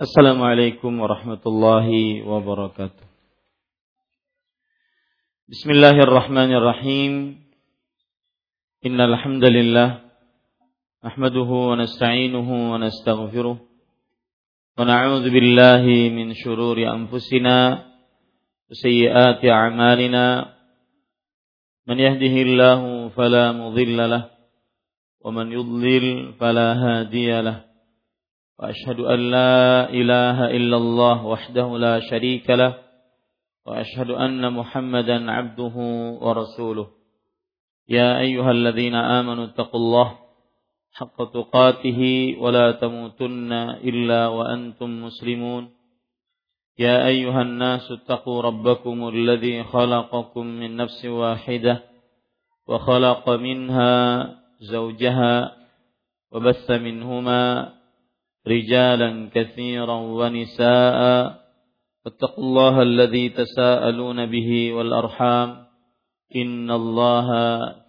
Assalamualaikum warahmatullahi wabarakatuh. Bismillahirrahmanirrahim. Innal hamdalillah nahmaduhu wa nasta'inuhu wa nastaghfiruh wa na'udzu billahi min shururi anfusina wa sayyiati a'malina. Man yahdihillahu fala mudilla lah wa man yudlil fala hadiya. وأشهد أن لا إله إلا الله وحده لا شريك له وأشهد أن محمدا عبده ورسوله. يا أيها الذين آمنوا اتقوا الله حق تقاته ولا تموتن إلا وأنتم مسلمون. يا أيها الناس اتقوا ربكم الذي خلقكم من نفس واحدة وخلق منها زوجها وبث منهما رجالا كثيرا ونساء فاتقوا الله الذي تساءلون به والأرحام إن الله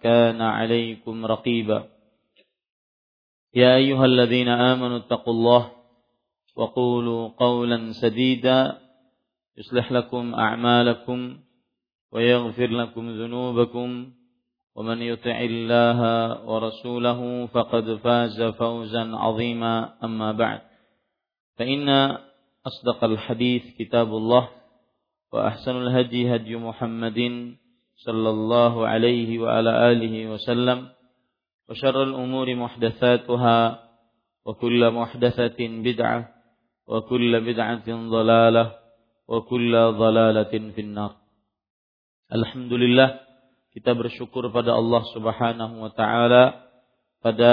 كان عليكم رقيبا. يا أيها الذين آمنوا اتقوا الله وقولوا قولا سديدا يصلح لكم أعمالكم ويغفر لكم ذنوبكم ومن يطع الله ورسوله فقد فاز فوزا عظيما. أما بعد فإن أصدق الحديث كتاب الله وأحسن الهدي هدي محمد صلى الله عليه وعلى آله وسلم وشر الأمور محدثاتها وكل محدثة بدعة وكل بدعة ضلالة وكل ضلالة في النار. الحمد لله kita bersyukur pada Allah Subhanahu wa taala pada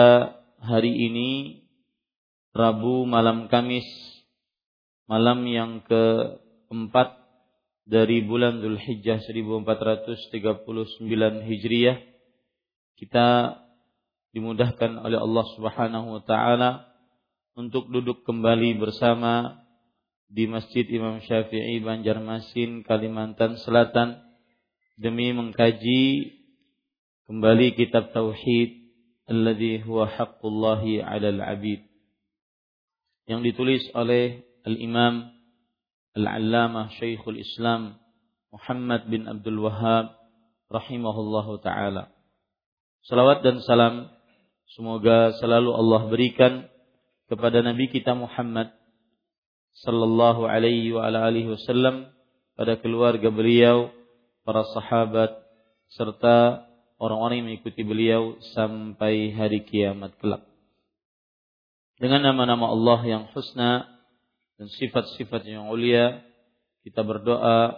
hari ini Rabu malam Kamis malam yang keempat dari bulan Zulhijjah 1439 Hijriah. Kita dimudahkan oleh Allah Subhanahu wa taala untuk duduk kembali bersama di Masjid Imam Syafi'i Banjarmasin Kalimantan Selatan demi mengkaji kembali kitab tauhid alladhi huwa haqqullahi 'alal 'abid yang ditulis oleh Al-Imam Al-Allamah Syekhul Islam Muhammad bin Abdul Wahhab rahimahullahu taala. Salawat dan salam semoga selalu Allah berikan kepada Nabi kita Muhammad sallallahu alaihi wa ala alihi wasallam pada keluarga beliau para sahabat serta orang-orang yang mengikuti beliau sampai hari kiamat kelak. Dengan nama-nama Allah yang husna dan sifat-sifat yang ulia, kita berdoa,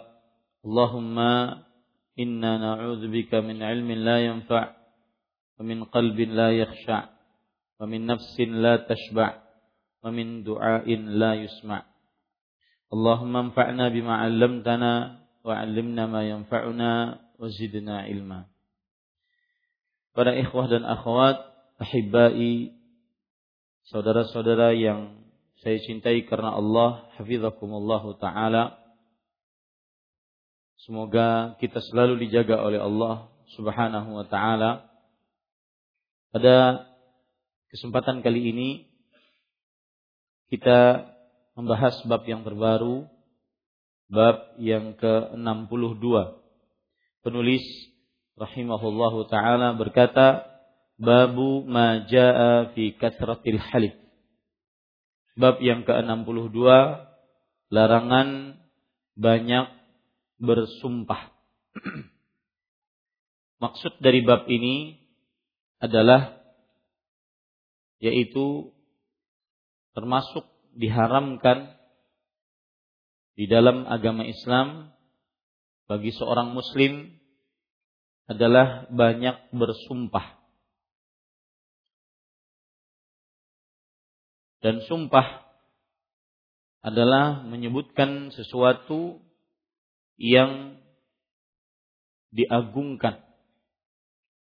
Allahumma inna na'udzubika min ilmin la yanfa' wa min qalbin la yakhsha' wa min nafsin la tashba' wa min du'ain la yusma' Allahumma anfa'na bima 'allamtana وعلمنا ما ينفعنا وزدنا علما Para ikhwah dan akhwat, ahibai, saudara-saudara yang saya cintai karena Allah, hafizakumullah taala. Semoga kita selalu dijaga oleh Allah Subhanahu wa taala. Pada kesempatan kali ini kita membahas bab yang terbaru bab yang ke-62. Penulis rahimahullahu taala berkata, Babu ma jaa fi kasratil halif. Bab yang ke-62 larangan banyak bersumpah. Maksud dari bab ini adalah yaitu termasuk diharamkan di dalam agama Islam bagi seorang muslim adalah banyak bersumpah. Dan sumpah adalah menyebutkan sesuatu yang diagungkan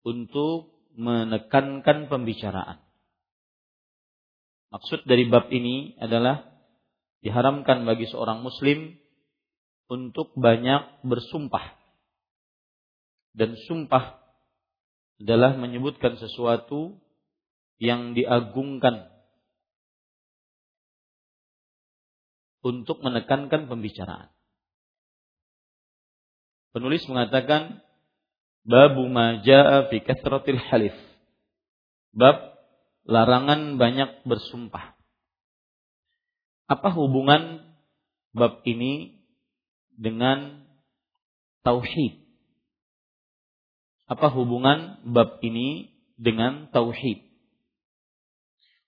untuk menekankan pembicaraan. Maksud dari bab ini adalah diharamkan bagi seorang muslim untuk banyak bersumpah. Dan sumpah adalah menyebutkan sesuatu yang diagungkan untuk menekankan pembicaraan. Penulis mengatakan babu ma jaa fi kathratil halif. Bab larangan banyak bersumpah. Apa hubungan bab ini dengan tauhid? Apa hubungan bab ini dengan tauhid?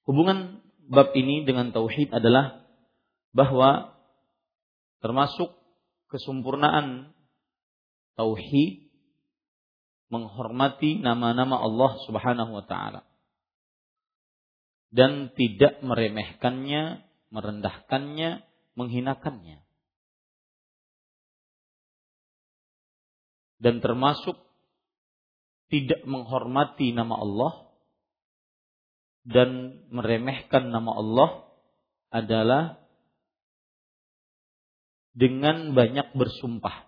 Hubungan bab ini dengan tauhid adalah bahwa termasuk kesempurnaan tauhid menghormati nama-nama Allah Subhanahu wa taala dan tidak meremehkannya, merendahkannya, menghinakannya. Dan termasuk tidak menghormati nama Allah dan meremehkan nama Allah adalah dengan banyak bersumpah.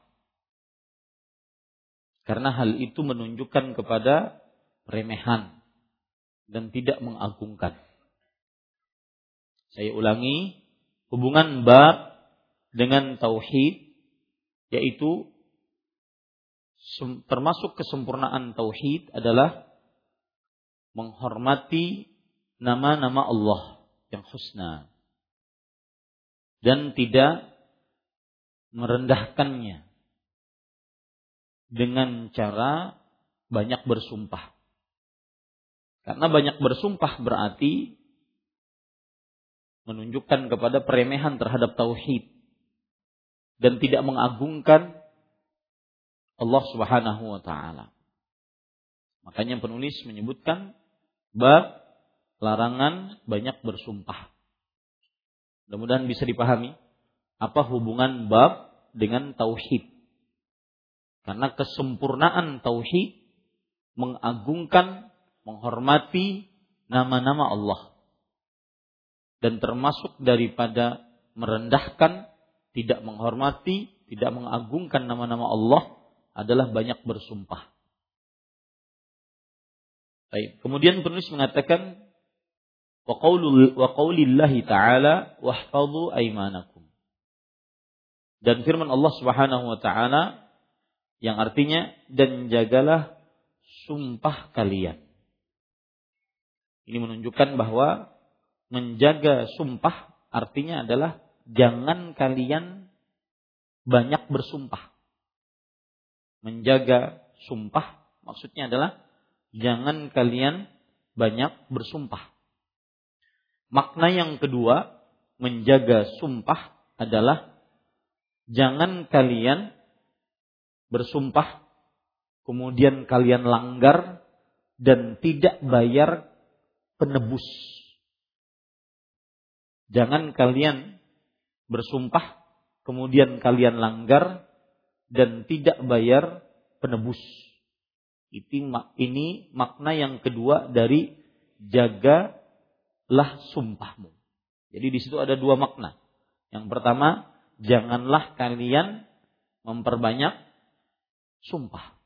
Karena hal itu menunjukkan kepada remehan dan tidak mengagungkan. Saya ulangi, hubungan bab dengan tauhid yaitu termasuk kesempurnaan tauhid adalah menghormati nama-nama Allah yang husna dan tidak merendahkannya dengan cara banyak bersumpah. Karena banyak bersumpah berarti menunjukkan kepada peremehan terhadap tauhid dan tidak mengagungkan Allah Subhanahu wa taala. Makanya penulis menyebutkan bab larangan banyak bersumpah. Mudah-mudahan bisa dipahami apa hubungan bab dengan tauhid. Karena kesempurnaan tauhid mengagungkan, menghormati nama-nama Allah. Dan termasuk daripada merendahkan, tidak menghormati, tidak mengagungkan nama-nama Allah adalah banyak bersumpah. Baik. Kemudian penulis mengatakan wa ta'ala wahfadhu aimanakum. Dan firman Allah Subhanahu wa taala yang artinya dan jagalah sumpah kalian. Ini menunjukkan bahwa menjaga sumpah artinya adalah jangan kalian banyak bersumpah menjaga sumpah maksudnya adalah jangan kalian banyak bersumpah. Makna yang kedua menjaga sumpah adalah jangan kalian bersumpah kemudian kalian langgar dan tidak bayar penebus. Jangan kalian bersumpah kemudian kalian langgar dan tidak bayar penebus. Ini makna yang kedua dari jagalah sumpahmu. Jadi di situ ada dua makna. Yang pertama, janganlah kalian memperbanyak sumpah.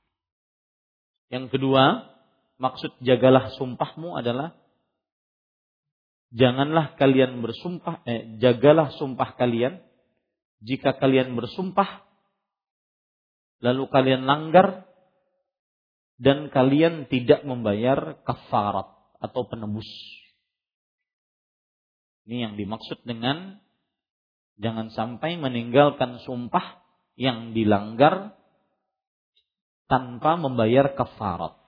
Yang kedua, maksud jagalah sumpahmu adalah janganlah kalian bersumpah eh, jagalah sumpah kalian jika kalian bersumpah lalu kalian langgar dan kalian tidak membayar kafarat atau penebus. Ini yang dimaksud dengan jangan sampai meninggalkan sumpah yang dilanggar tanpa membayar kafarat.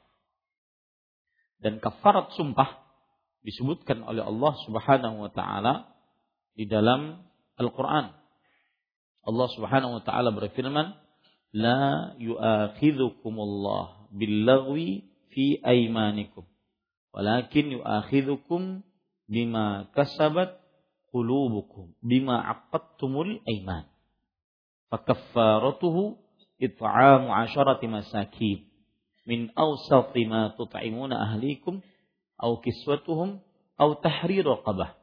Dan kafarat sumpah disebutkan oleh Allah Subhanahu wa taala di dalam Al-Qur'an. Allah Subhanahu wa taala berfirman, la yu'akhidhukumullah billaghwi fi aymanikum walakin yu'akhidhukum bima kasabat qulubukum bima aqadtumul ayman fakaffaratuhu it'amu asharati masakin min awsati ma tut'imuna ahlikum aw kiswatuhum aw tahrir raqabah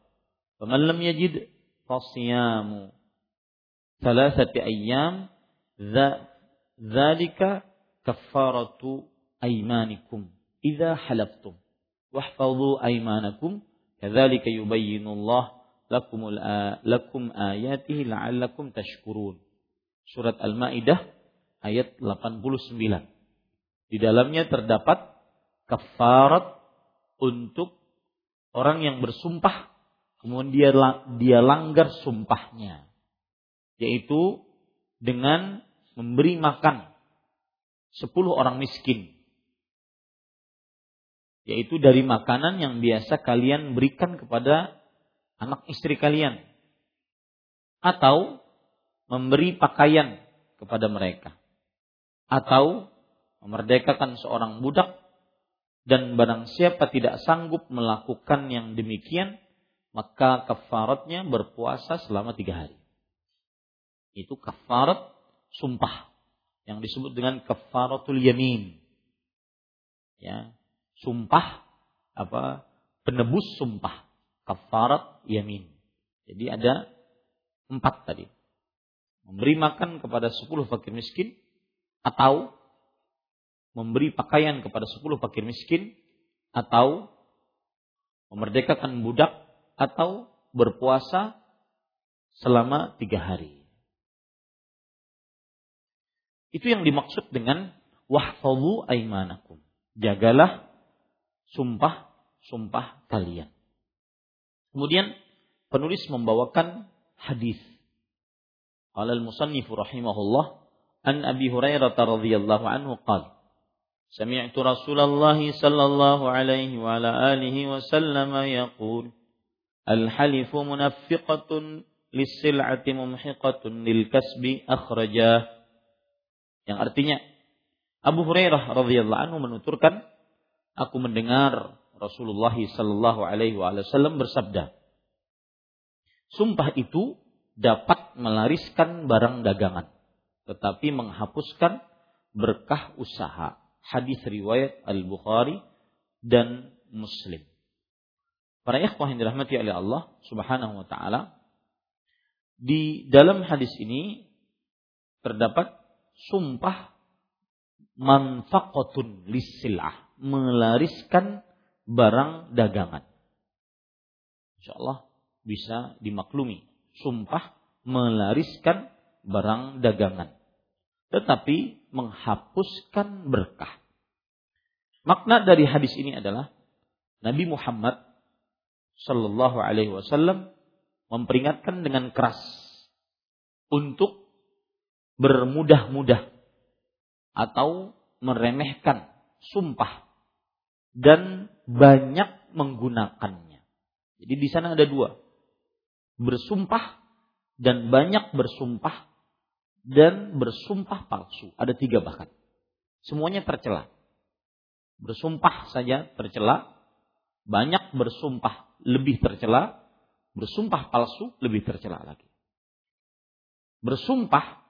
faman lam yajid fasiyamu thalathati ayyam Zalika kafaratu aimanikum idza halaftum wahfadhu aimanakum kadzalika yubayyinullah lakumul lakum ayatihi la'allakum tashkurun. Surat Al-Maidah ayat 89. Di dalamnya terdapat kafarat untuk orang yang bersumpah. Kemudian dia dia langgar sumpahnya. Yaitu dengan memberi makan sepuluh orang miskin. Yaitu dari makanan yang biasa kalian berikan kepada anak istri kalian. Atau memberi pakaian kepada mereka. Atau memerdekakan seorang budak dan barang siapa tidak sanggup melakukan yang demikian, maka kafaratnya berpuasa selama tiga hari. Itu kafarat sumpah yang disebut dengan kafaratul yamin. Ya, sumpah apa? Penebus sumpah. Kafarat yamin. Jadi ada empat tadi. Memberi makan kepada sepuluh fakir miskin atau memberi pakaian kepada sepuluh fakir miskin atau memerdekakan budak atau berpuasa selama tiga hari. Itu yang dimaksud dengan wahfazu aimanakum. Jagalah sumpah-sumpah kalian. Kemudian penulis membawakan hadis. Qala al-musannifu rahimahullah an Abi Hurairah radhiyallahu anhu qala سمعت رسول الله صلى الله عليه وعلى آله وسلم يقول الحلف منفقة للسلعة ممحقة للكسب أخرجاه yang artinya Abu Hurairah radhiyallahu anhu menuturkan aku mendengar Rasulullah sallallahu alaihi wasallam bersabda Sumpah itu dapat melariskan barang dagangan tetapi menghapuskan berkah usaha hadis riwayat Al-Bukhari dan Muslim. Para ikhwah yang dirahmati oleh Allah Subhanahu wa taala, di dalam hadis ini terdapat sumpah manfaqatun lisilah, melariskan barang dagangan. Insyaallah bisa dimaklumi. Sumpah melariskan barang dagangan tetapi menghapuskan berkah. Makna dari hadis ini adalah Nabi Muhammad Shallallahu Alaihi Wasallam memperingatkan dengan keras untuk bermudah-mudah atau meremehkan sumpah dan banyak menggunakannya. Jadi di sana ada dua, bersumpah dan banyak bersumpah dan bersumpah palsu. Ada tiga bahkan. Semuanya tercela. Bersumpah saja tercela. Banyak bersumpah lebih tercela. Bersumpah palsu lebih tercela lagi. Bersumpah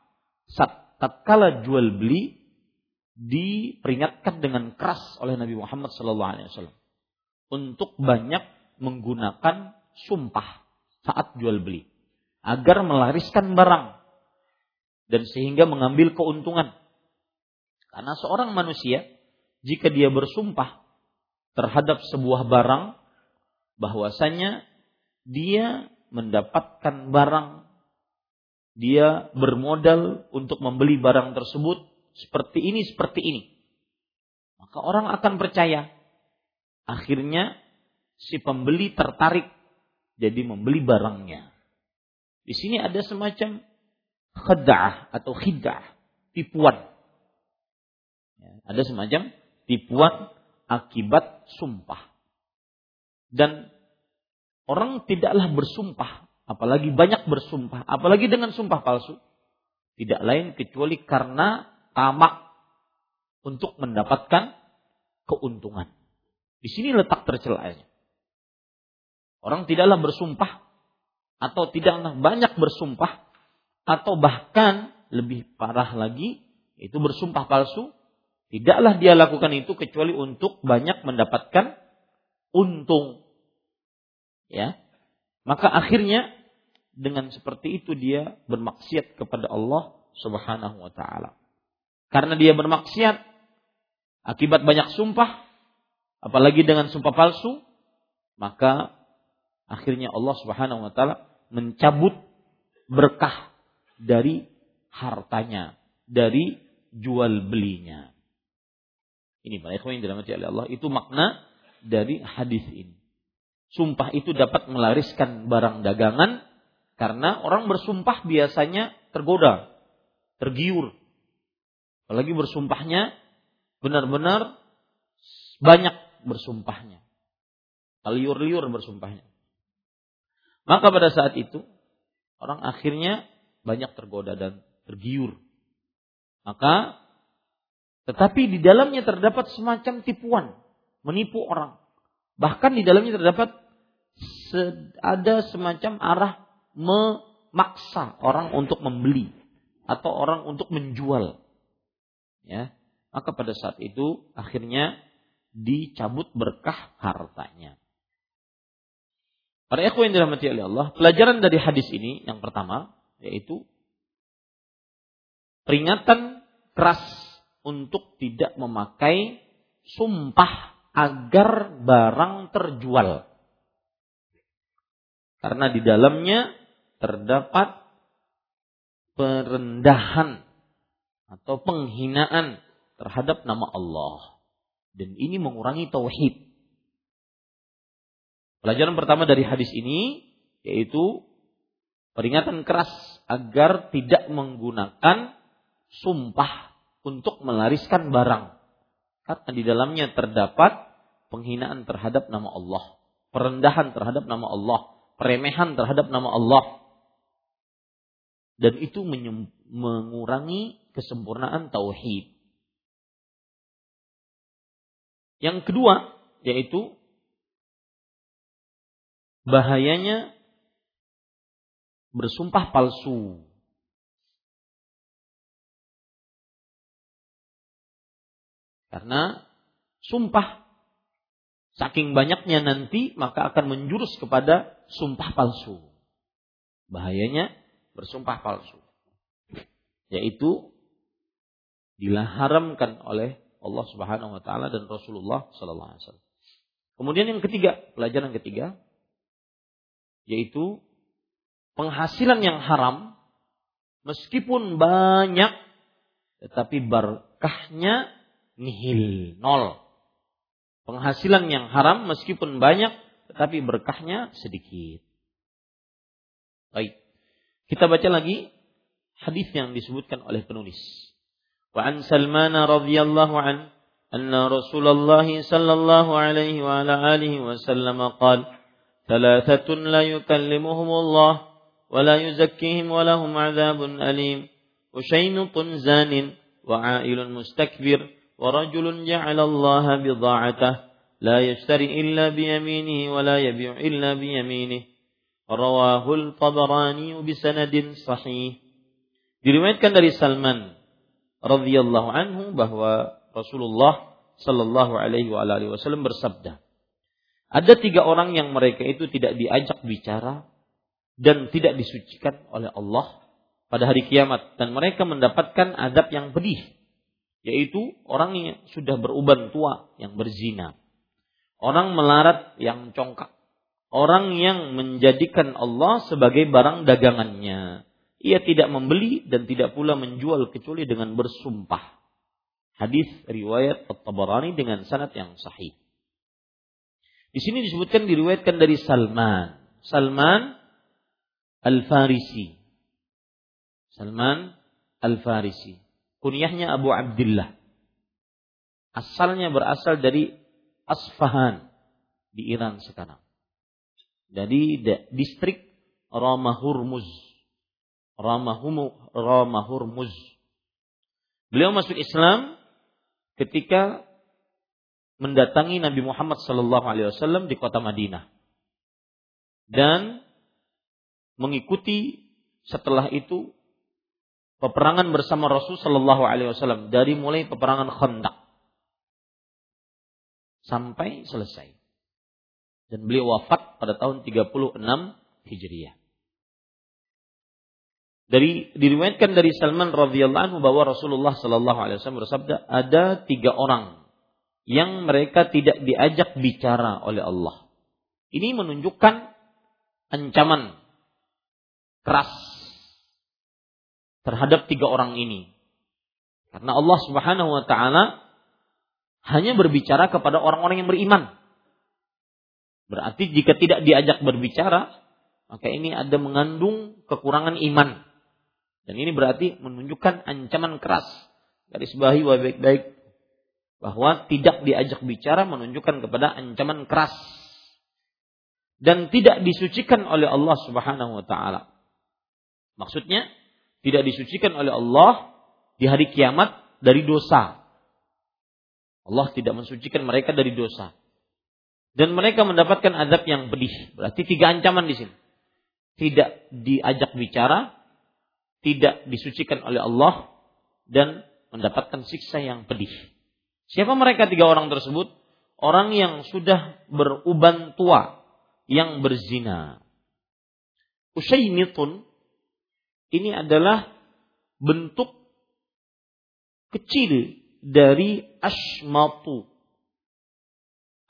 saat tatkala jual beli diperingatkan dengan keras oleh Nabi Muhammad SAW untuk banyak menggunakan sumpah saat jual beli agar melariskan barang dan sehingga mengambil keuntungan. Karena seorang manusia jika dia bersumpah terhadap sebuah barang bahwasanya dia mendapatkan barang. Dia bermodal untuk membeli barang tersebut seperti ini seperti ini. Maka orang akan percaya akhirnya si pembeli tertarik jadi membeli barangnya. Di sini ada semacam khada'ah atau khid'ah, tipuan. Ya, ada semacam tipuan akibat sumpah. Dan orang tidaklah bersumpah, apalagi banyak bersumpah, apalagi dengan sumpah palsu, tidak lain kecuali karena tamak untuk mendapatkan keuntungan. Di sini letak tercelanya. Orang tidaklah bersumpah atau tidaklah banyak bersumpah atau bahkan lebih parah lagi itu bersumpah palsu tidaklah dia lakukan itu kecuali untuk banyak mendapatkan untung. Ya. Maka akhirnya dengan seperti itu dia bermaksiat kepada Allah Subhanahu wa taala. Karena dia bermaksiat akibat banyak sumpah apalagi dengan sumpah palsu maka akhirnya Allah Subhanahu wa taala mencabut berkah dari hartanya, dari jual belinya. Ini para yang dirahmati oleh Allah, itu makna dari hadis ini. Sumpah itu dapat melariskan barang dagangan karena orang bersumpah biasanya tergoda, tergiur. Apalagi bersumpahnya benar-benar banyak bersumpahnya. Liur-liur bersumpahnya. Maka pada saat itu orang akhirnya banyak tergoda dan tergiur. Maka tetapi di dalamnya terdapat semacam tipuan, menipu orang. Bahkan di dalamnya terdapat ada semacam arah memaksa orang untuk membeli atau orang untuk menjual. Ya. Maka pada saat itu akhirnya dicabut berkah hartanya. Para ikhwan yang dirahmati Allah, pelajaran dari hadis ini yang pertama yaitu peringatan keras untuk tidak memakai sumpah agar barang terjual. Karena di dalamnya terdapat perendahan atau penghinaan terhadap nama Allah. Dan ini mengurangi tauhid. Pelajaran pertama dari hadis ini yaitu peringatan keras agar tidak menggunakan sumpah untuk melariskan barang. Karena di dalamnya terdapat penghinaan terhadap nama Allah, perendahan terhadap nama Allah, peremehan terhadap nama Allah. Dan itu mengurangi kesempurnaan tauhid. Yang kedua yaitu bahayanya bersumpah palsu. Karena sumpah saking banyaknya nanti maka akan menjurus kepada sumpah palsu. Bahayanya bersumpah palsu. Yaitu diharamkan oleh Allah Subhanahu wa taala dan Rasulullah sallallahu alaihi wasallam. Kemudian yang ketiga, pelajaran ketiga yaitu penghasilan yang haram meskipun banyak tetapi berkahnya nihil, nol. Penghasilan yang haram meskipun banyak tetapi berkahnya sedikit. Baik. Kita baca lagi hadis yang disebutkan oleh penulis. Wa an Salman radhiyallahu an anna Rasulullah sallallahu alaihi wa ala alihi wasallam qala ثلاثة لا يكلمهم الله ولا يزكيهم ولهم عذاب أليم وشينط زان وعائل مستكبر ورجل جعل الله بضاعته لا يشتري إلا بيمينه ولا يبيع إلا بيمينه رواه الطبراني بسند صحيح diriwayatkan dari Salman radhiyallahu anhu bahwa Rasulullah sallallahu alaihi wasallam bersabda Ada tiga orang yang mereka itu tidak diajak bicara dan tidak disucikan oleh Allah pada hari kiamat. Dan mereka mendapatkan adab yang pedih yaitu orang yang sudah beruban tua yang berzina. Orang melarat yang congkak. Orang yang menjadikan Allah sebagai barang dagangannya. Ia tidak membeli dan tidak pula menjual kecuali dengan bersumpah. Hadis riwayat At-Tabarani dengan sanad yang sahih. Di sini disebutkan diriwayatkan dari Salman. Salman Al-Farisi. Salman Al-Farisi. Kunyahnya Abu Abdullah. Asalnya berasal dari Asfahan di Iran sekarang. Dari distrik Ramahurmuz. Ramahurmuz. Beliau masuk Islam ketika mendatangi Nabi Muhammad sallallahu alaihi wasallam di kota Madinah. Dan mengikuti setelah itu peperangan bersama Rasul sallallahu alaihi wasallam dari mulai peperangan Khandaq sampai selesai. Dan beliau wafat pada tahun 36 Hijriah. Dari diriwayatkan dari Salman radhiyallahu anhu bahwa Rasulullah sallallahu alaihi wasallam bersabda, ada tiga orang yang mereka tidak diajak bicara oleh Allah. Ini menunjukkan ancaman keras terhadap tiga orang ini. Karena Allah Subhanahu wa taala hanya berbicara kepada orang-orang yang beriman. Berarti jika tidak diajak berbicara, maka ini ada mengandung kekurangan iman. Dan ini berarti menunjukkan ancaman keras. dari bawahi baik-baik bahwa tidak diajak bicara menunjukkan kepada ancaman keras dan tidak disucikan oleh Allah Subhanahu wa taala. Maksudnya tidak disucikan oleh Allah di hari kiamat dari dosa. Allah tidak mensucikan mereka dari dosa. Dan mereka mendapatkan azab yang pedih. Berarti tiga ancaman di sini. Tidak diajak bicara, tidak disucikan oleh Allah, dan mendapatkan siksa yang pedih. Siapa mereka tiga orang tersebut? Orang yang sudah beruban tua, yang berzina. Usaimitun ini adalah bentuk kecil dari asmatu.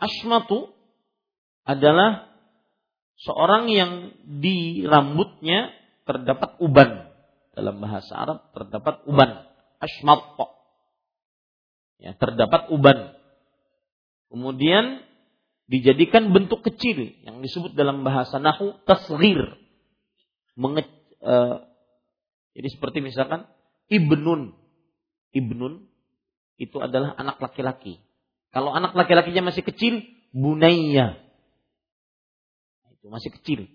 Asmatu adalah seorang yang di rambutnya terdapat uban. Dalam bahasa Arab terdapat uban. Asmat. Ya, terdapat uban. Kemudian dijadikan bentuk kecil yang disebut dalam bahasa nahu tasghir. Menge, uh, jadi seperti misalkan ibnun ibnun itu adalah anak laki-laki. Kalau anak laki-lakinya masih kecil, bunayya. Itu masih kecil.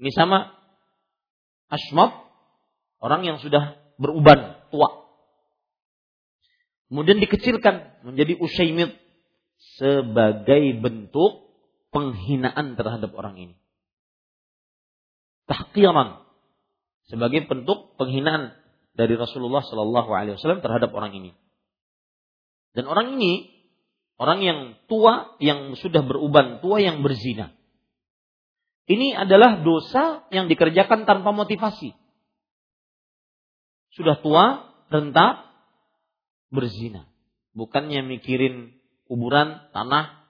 Ini sama asmab, orang yang sudah beruban, tua. Kemudian dikecilkan menjadi usaimid sebagai bentuk penghinaan terhadap orang ini. Tahqiran sebagai bentuk penghinaan dari Rasulullah Shallallahu Alaihi Wasallam terhadap orang ini. Dan orang ini orang yang tua yang sudah beruban tua yang berzina. Ini adalah dosa yang dikerjakan tanpa motivasi. Sudah tua, renta, berzina. Bukannya mikirin kuburan, tanah,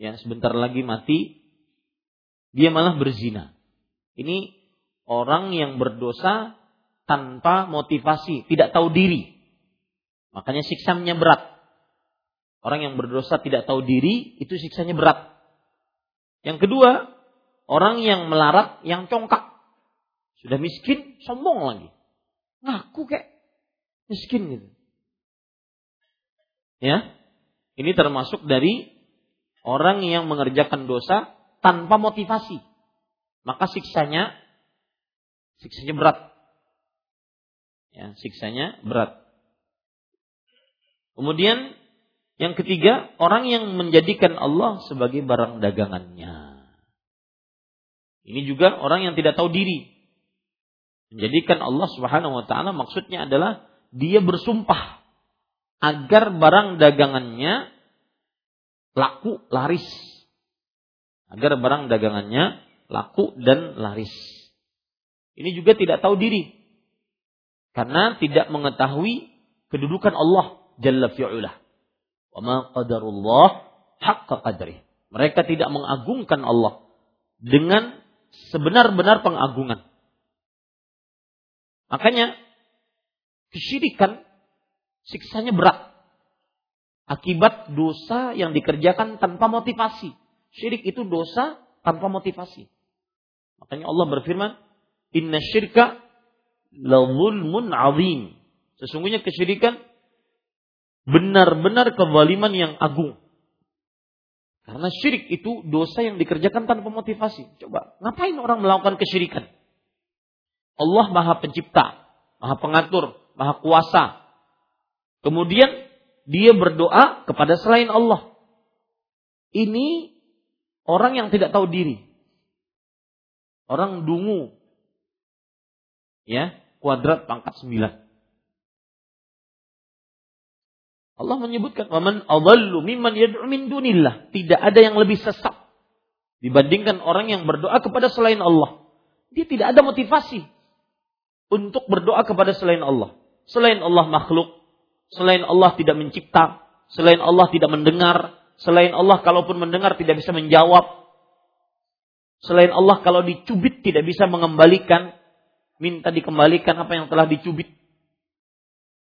yang sebentar lagi mati, dia malah berzina. Ini orang yang berdosa tanpa motivasi, tidak tahu diri. Makanya siksanya berat. Orang yang berdosa tidak tahu diri, itu siksanya berat. Yang kedua, orang yang melarat, yang congkak. Sudah miskin, sombong lagi. Ngaku kayak miskin gitu. Ya, ini termasuk dari orang yang mengerjakan dosa tanpa motivasi. Maka siksanya, siksanya berat ya, siksanya berat. Kemudian yang ketiga, orang yang menjadikan Allah sebagai barang dagangannya. Ini juga orang yang tidak tahu diri. Menjadikan Allah Subhanahu wa taala maksudnya adalah dia bersumpah agar barang dagangannya laku laris. Agar barang dagangannya laku dan laris. Ini juga tidak tahu diri. Karena tidak mengetahui kedudukan Allah Jalla fi'ulah. Wa ma qadarullah haqqa qadri. Mereka tidak mengagungkan Allah dengan sebenar-benar pengagungan. Makanya kesyirikan siksanya berat. Akibat dosa yang dikerjakan tanpa motivasi. Syirik itu dosa tanpa motivasi. Makanya Allah berfirman, "Inna syirka lazulmun azim. Sesungguhnya kesyirikan benar-benar kezaliman yang agung. Karena syirik itu dosa yang dikerjakan tanpa motivasi. Coba, ngapain orang melakukan kesyirikan? Allah Maha Pencipta, Maha Pengatur, Maha Kuasa. Kemudian dia berdoa kepada selain Allah. Ini orang yang tidak tahu diri. Orang dungu, ya kuadrat pangkat 9. Allah menyebutkan waman adallu mimman yad'u dunillah. Tidak ada yang lebih sesat dibandingkan orang yang berdoa kepada selain Allah. Dia tidak ada motivasi untuk berdoa kepada selain Allah. Selain Allah makhluk, selain Allah tidak mencipta, selain Allah tidak mendengar, selain Allah kalaupun mendengar tidak bisa menjawab. Selain Allah kalau dicubit tidak bisa mengembalikan, minta dikembalikan apa yang telah dicubit.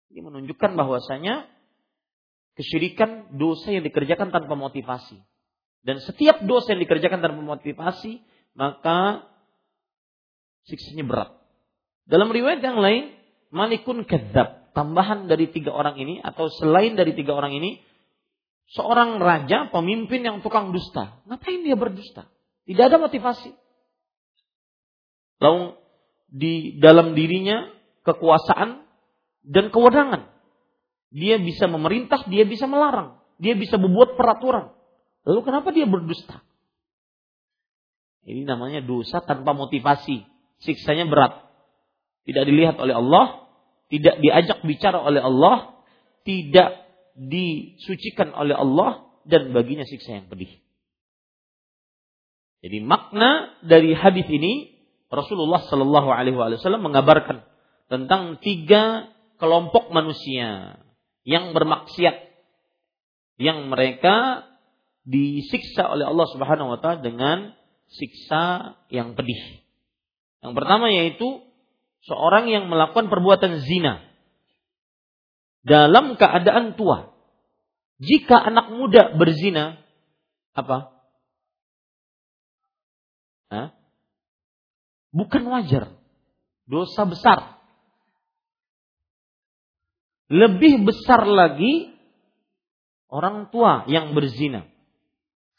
Ini menunjukkan bahwasanya kesyirikan dosa yang dikerjakan tanpa motivasi. Dan setiap dosa yang dikerjakan tanpa motivasi, maka siksanya berat. Dalam riwayat yang lain, malikun kadzab, tambahan dari tiga orang ini atau selain dari tiga orang ini, seorang raja, pemimpin yang tukang dusta. Ngapain dia berdusta? Tidak ada motivasi. Lalu di dalam dirinya kekuasaan dan kewenangan. Dia bisa memerintah, dia bisa melarang, dia bisa membuat peraturan. Lalu kenapa dia berdusta? Ini namanya dosa tanpa motivasi. Siksanya berat. Tidak dilihat oleh Allah, tidak diajak bicara oleh Allah, tidak disucikan oleh Allah dan baginya siksa yang pedih. Jadi makna dari hadis ini Rasulullah Shallallahu Alaihi Wasallam mengabarkan tentang tiga kelompok manusia yang bermaksiat, yang mereka disiksa oleh Allah Subhanahu Wa Taala dengan siksa yang pedih. Yang pertama yaitu seorang yang melakukan perbuatan zina dalam keadaan tua. Jika anak muda berzina, apa? Hah? Bukan wajar. Dosa besar. Lebih besar lagi orang tua yang berzina.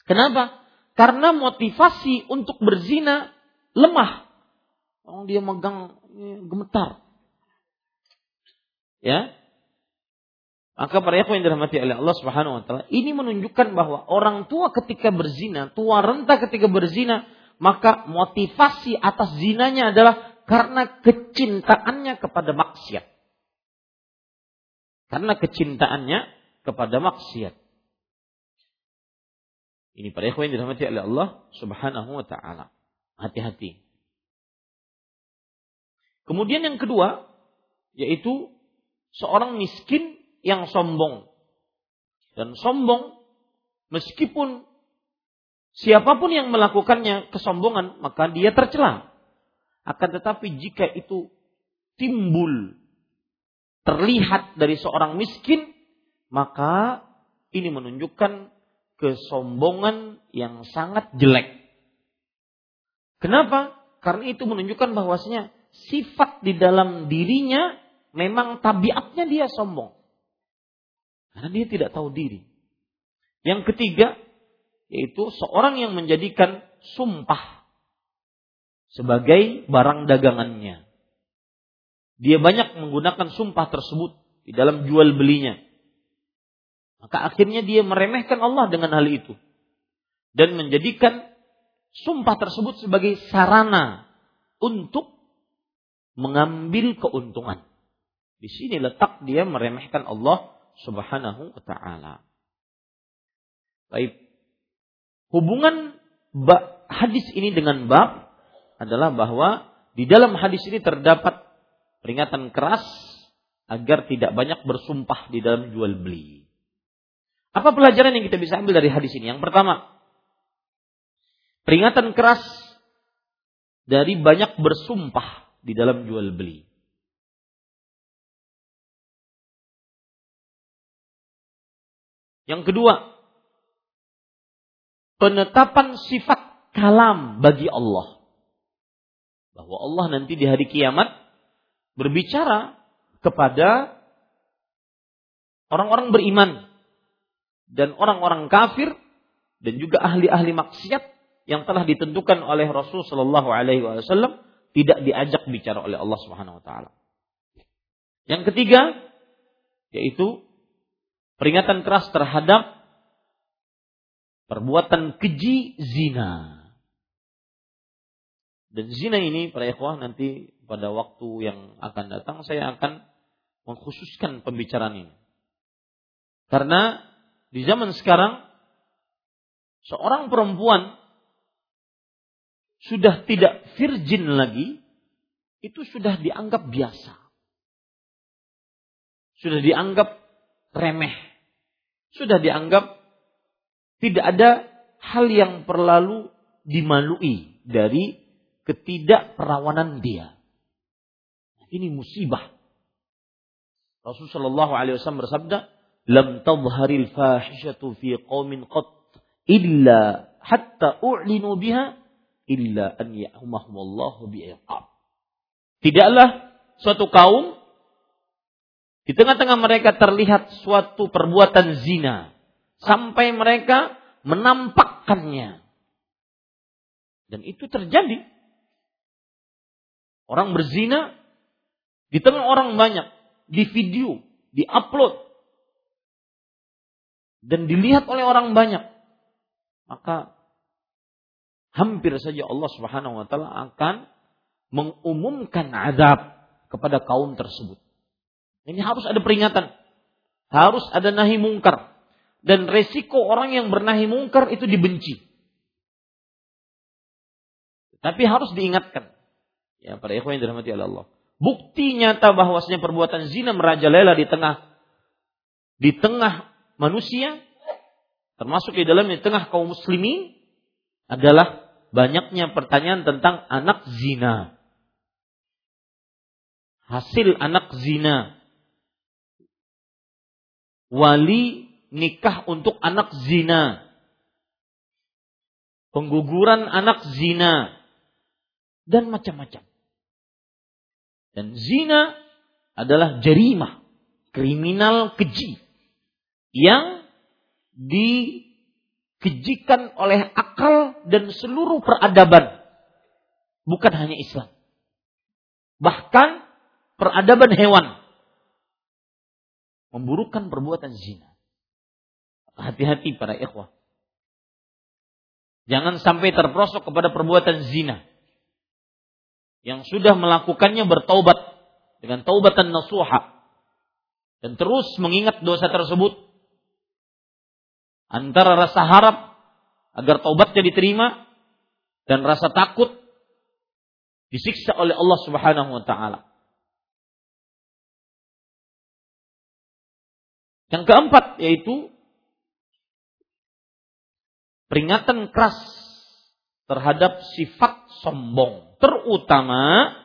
Kenapa? Karena motivasi untuk berzina lemah. Orang dia megang gemetar. Ya. Maka para yang dirahmati oleh Allah Subhanahu wa taala, ini menunjukkan bahwa orang tua ketika berzina, tua renta ketika berzina maka motivasi atas zinanya adalah karena kecintaannya kepada maksiat. Karena kecintaannya kepada maksiat. Ini para ikhwan dirahmati oleh Allah Subhanahu wa taala. Hati-hati. Kemudian yang kedua yaitu seorang miskin yang sombong. Dan sombong meskipun Siapa pun yang melakukannya kesombongan, maka dia tercela. Akan tetapi jika itu timbul terlihat dari seorang miskin, maka ini menunjukkan kesombongan yang sangat jelek. Kenapa? Karena itu menunjukkan bahwasanya sifat di dalam dirinya memang tabiatnya dia sombong. Karena dia tidak tahu diri. Yang ketiga, yaitu seorang yang menjadikan sumpah sebagai barang dagangannya. Dia banyak menggunakan sumpah tersebut di dalam jual belinya. Maka akhirnya dia meremehkan Allah dengan hal itu. Dan menjadikan sumpah tersebut sebagai sarana untuk mengambil keuntungan. Di sini letak dia meremehkan Allah Subhanahu wa taala. Baik, hubungan hadis ini dengan bab adalah bahwa di dalam hadis ini terdapat peringatan keras agar tidak banyak bersumpah di dalam jual beli. Apa pelajaran yang kita bisa ambil dari hadis ini? Yang pertama, peringatan keras dari banyak bersumpah di dalam jual beli. Yang kedua, penetapan sifat kalam bagi Allah. Bahwa Allah nanti di hari kiamat berbicara kepada orang-orang beriman dan orang-orang kafir dan juga ahli-ahli maksiat yang telah ditentukan oleh Rasul Shallallahu Alaihi Wasallam tidak diajak bicara oleh Allah Subhanahu Wa Taala. Yang ketiga yaitu peringatan keras terhadap perbuatan keji zina. Dan zina ini para ikhwah nanti pada waktu yang akan datang saya akan mengkhususkan pembicaraan ini. Karena di zaman sekarang seorang perempuan sudah tidak virgin lagi itu sudah dianggap biasa. Sudah dianggap remeh. Sudah dianggap tidak ada hal yang perlu dimalui dari ketidakperawanan dia. Ini musibah. Rasulullah SAW bersabda, "Lam tadhharil fahishatu fi qaumin qat illa hatta u'linu biha illa an ya'umahumullahu bi'iqab." Tidaklah suatu kaum di tengah-tengah mereka terlihat suatu perbuatan zina sampai mereka menampakkannya. Dan itu terjadi. Orang berzina di tengah orang banyak, di video, di upload dan dilihat oleh orang banyak. Maka hampir saja Allah Subhanahu wa taala akan mengumumkan azab kepada kaum tersebut. Ini harus ada peringatan. Harus ada nahi mungkar. Dan resiko orang yang bernahi mungkar itu dibenci. Tapi harus diingatkan. Ya, para ikhwan yang dirahmati oleh Allah. Bukti nyata bahwasanya perbuatan zina merajalela di tengah di tengah manusia termasuk di dalam di tengah kaum muslimin adalah banyaknya pertanyaan tentang anak zina. Hasil anak zina wali nikah untuk anak zina, pengguguran anak zina, dan macam-macam. Dan zina adalah jarimah, kriminal keji yang dikejikan oleh akal dan seluruh peradaban, bukan hanya Islam. Bahkan peradaban hewan memburukkan perbuatan zina. Hati-hati para ikhwah. Jangan sampai terprosok kepada perbuatan zina. Yang sudah melakukannya bertaubat dengan taubatan nasuha dan terus mengingat dosa tersebut antara rasa harap agar taubatnya diterima dan rasa takut disiksa oleh Allah Subhanahu wa taala. Yang keempat yaitu peringatan keras terhadap sifat sombong, terutama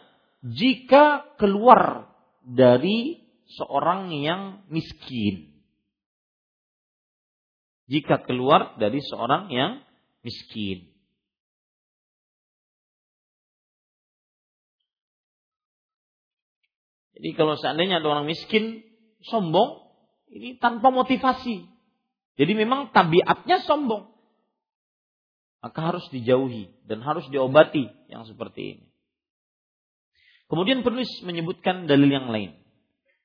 jika keluar dari seorang yang miskin. Jika keluar dari seorang yang miskin. Jadi kalau seandainya ada orang miskin sombong, ini tanpa motivasi. Jadi memang tabiatnya sombong Maka harus dijauhi dan harus diobati yang seperti ini. Kemudian penulis menyebutkan dalil yang lain.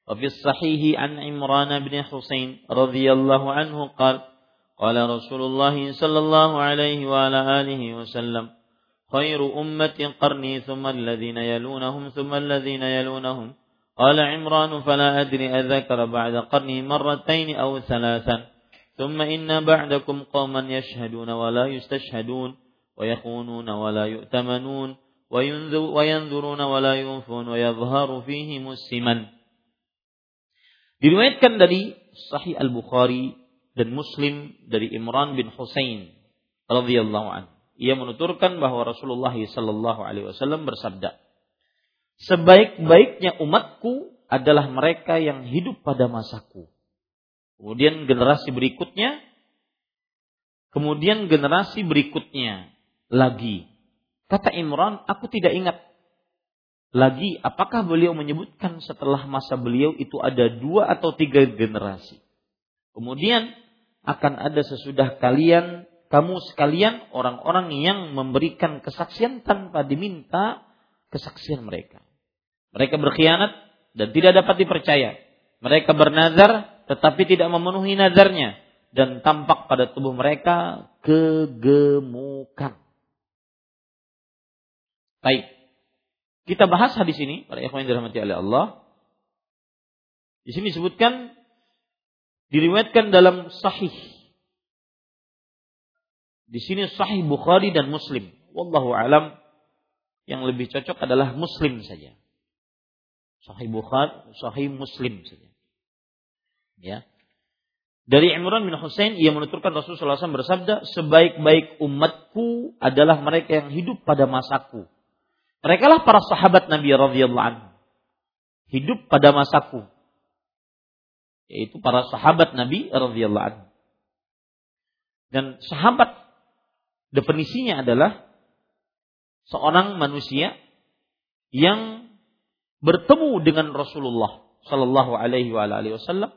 وفي الصحيح عن عمران بن حسين رضي الله عنه قال قال رسول الله صلى الله عليه وعلى آله وسلم خير أمة قرني ثم الذين يلونهم ثم الذين يلونهم قال عمران فلا أدري أذكر بعد قرنه مرتين أو ثلاثا ثم إن بعدكم قوما يشهدون ولا يستشهدون ويخونون ولا يؤتمنون وينذرون ولا يوفون ويظهر فيهم السمن Diriwayatkan dari Sahih Al-Bukhari dan Muslim dari Imran bin Husain radhiyallahu an. Ia menuturkan bahwa Rasulullah sallallahu alaihi wasallam bersabda, sebaik-baiknya umatku adalah mereka yang hidup pada masaku. Kemudian generasi berikutnya, kemudian generasi berikutnya lagi. Kata Imran, aku tidak ingat lagi apakah beliau menyebutkan setelah masa beliau itu ada dua atau tiga generasi. Kemudian akan ada sesudah kalian, kamu sekalian orang-orang yang memberikan kesaksian tanpa diminta kesaksian mereka. Mereka berkhianat dan tidak dapat dipercaya. Mereka bernazar tetapi tidak memenuhi nazarnya dan tampak pada tubuh mereka kegemukan. Baik. Kita bahas hadis ini para ikhwan yang dirahmati oleh Allah. Di sini disebutkan diriwayatkan dalam sahih. Di sini sahih Bukhari dan Muslim. Wallahu alam yang lebih cocok adalah Muslim saja. Sahih Bukhari, Sahih Muslim saja. Ya. Dari Imran bin Husain ia menuturkan Rasulullah SAW bersabda, sebaik-baik umatku adalah mereka yang hidup pada masaku. Mereka lah para sahabat Nabi radhiyallahu anhu. Hidup pada masaku. Yaitu para sahabat Nabi radhiyallahu anhu. Dan sahabat definisinya adalah seorang manusia yang bertemu dengan Rasulullah Shallallahu Alaihi Wasallam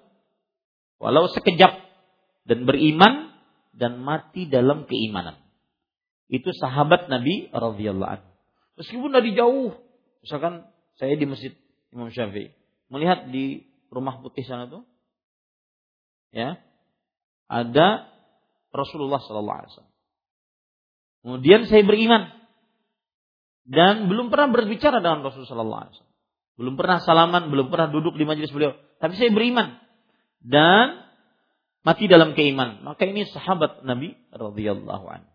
walau sekejap dan beriman dan mati dalam keimanan. Itu sahabat Nabi radhiyallahu anhu. Meskipun dari jauh, misalkan saya di masjid Imam Syafi'i melihat di rumah putih sana tuh, ya ada Rasulullah Sallallahu Alaihi Wasallam. Kemudian saya beriman dan belum pernah berbicara dengan Rasulullah Sallallahu Alaihi Wasallam. Belum pernah salaman, belum pernah duduk di majelis beliau. Tapi saya beriman dan mati dalam keiman. Maka ini sahabat Nabi radhiyallahu anhu.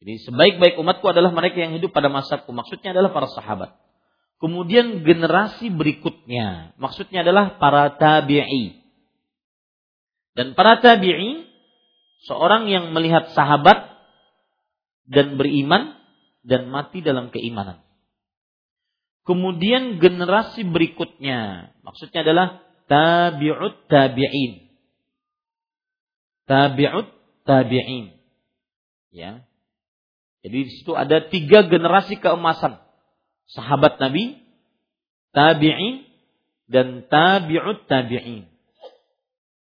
Jadi sebaik-baik umatku adalah mereka yang hidup pada masaku. Maksudnya adalah para sahabat. Kemudian generasi berikutnya. Maksudnya adalah para tabi'i. Dan para tabi'i, seorang yang melihat sahabat dan beriman dan mati dalam keimanan. Kemudian generasi berikutnya, maksudnya adalah tabi'ut tabi'in. Tabi'ut tabi'in. Ya. Jadi di situ ada tiga generasi keemasan. Sahabat Nabi, tabi'in, dan tabi'ut tabi'in.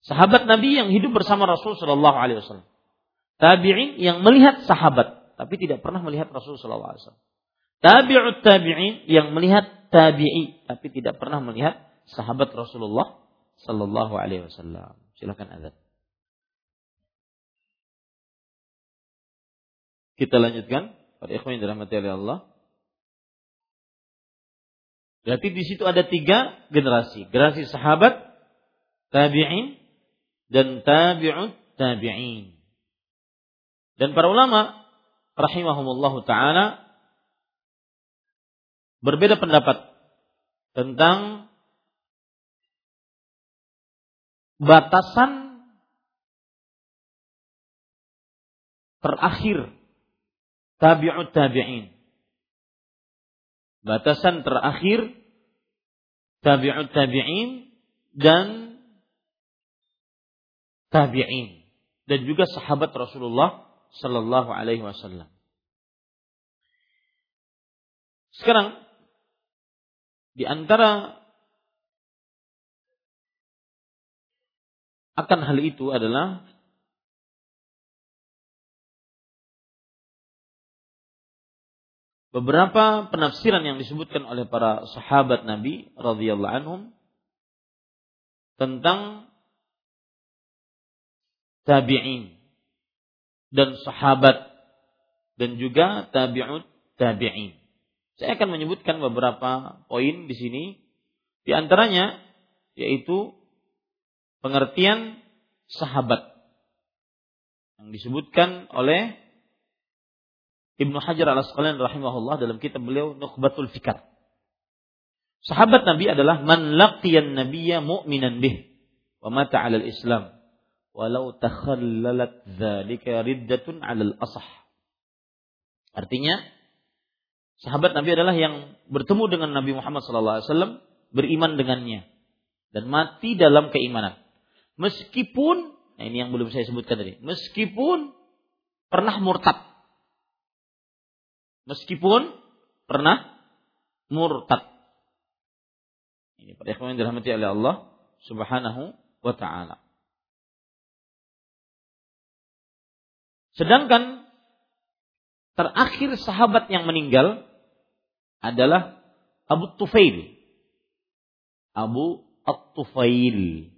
Sahabat Nabi yang hidup bersama Rasul Shallallahu Alaihi Wasallam. Tabi'in yang melihat sahabat, tapi tidak pernah melihat Rasul Shallallahu Alaihi Wasallam. Tabi'ut tabi'in yang melihat tabi'i, tapi tidak pernah melihat sahabat Rasulullah sallallahu alaihi wasallam. Silakan azan. Kita lanjutkan para ikhwan yang dirahmati oleh Allah. Berarti di situ ada tiga generasi. Generasi sahabat, tabi'in, dan tabi'ut tabi'in. Dan para ulama rahimahumullah taala berbeda pendapat tentang batasan terakhir tabi'ut tabi'in. Batasan terakhir tabi'ut tabi'in dan tabi'in dan juga sahabat Rasulullah sallallahu alaihi wasallam. Sekarang di antara akan hal itu adalah beberapa penafsiran yang disebutkan oleh para sahabat Nabi radhiyallahu anhum tentang tabi'in dan sahabat dan juga tabi'ut tabi'in. Saya akan menyebutkan beberapa poin di sini di antaranya yaitu pengertian sahabat yang disebutkan oleh Ibnu Hajar al Asqalani rahimahullah dalam kitab beliau Nukhbatul Fikar. Sahabat Nabi adalah man laqiyan nabiyya mu'minan bih wa mata 'alal Islam walau takhallalat dzalika riddatun 'alal asah. Artinya sahabat Nabi adalah yang bertemu dengan Nabi Muhammad SAW beriman dengannya dan mati dalam keimanan. Meskipun, nah ini yang belum saya sebutkan tadi, meskipun pernah murtad. Meskipun pernah murtad. Ini pada ikhwan yang dirahmati oleh Allah Subhanahu wa taala. Sedangkan terakhir sahabat yang meninggal adalah Abu Tufail. Abu At-Tufail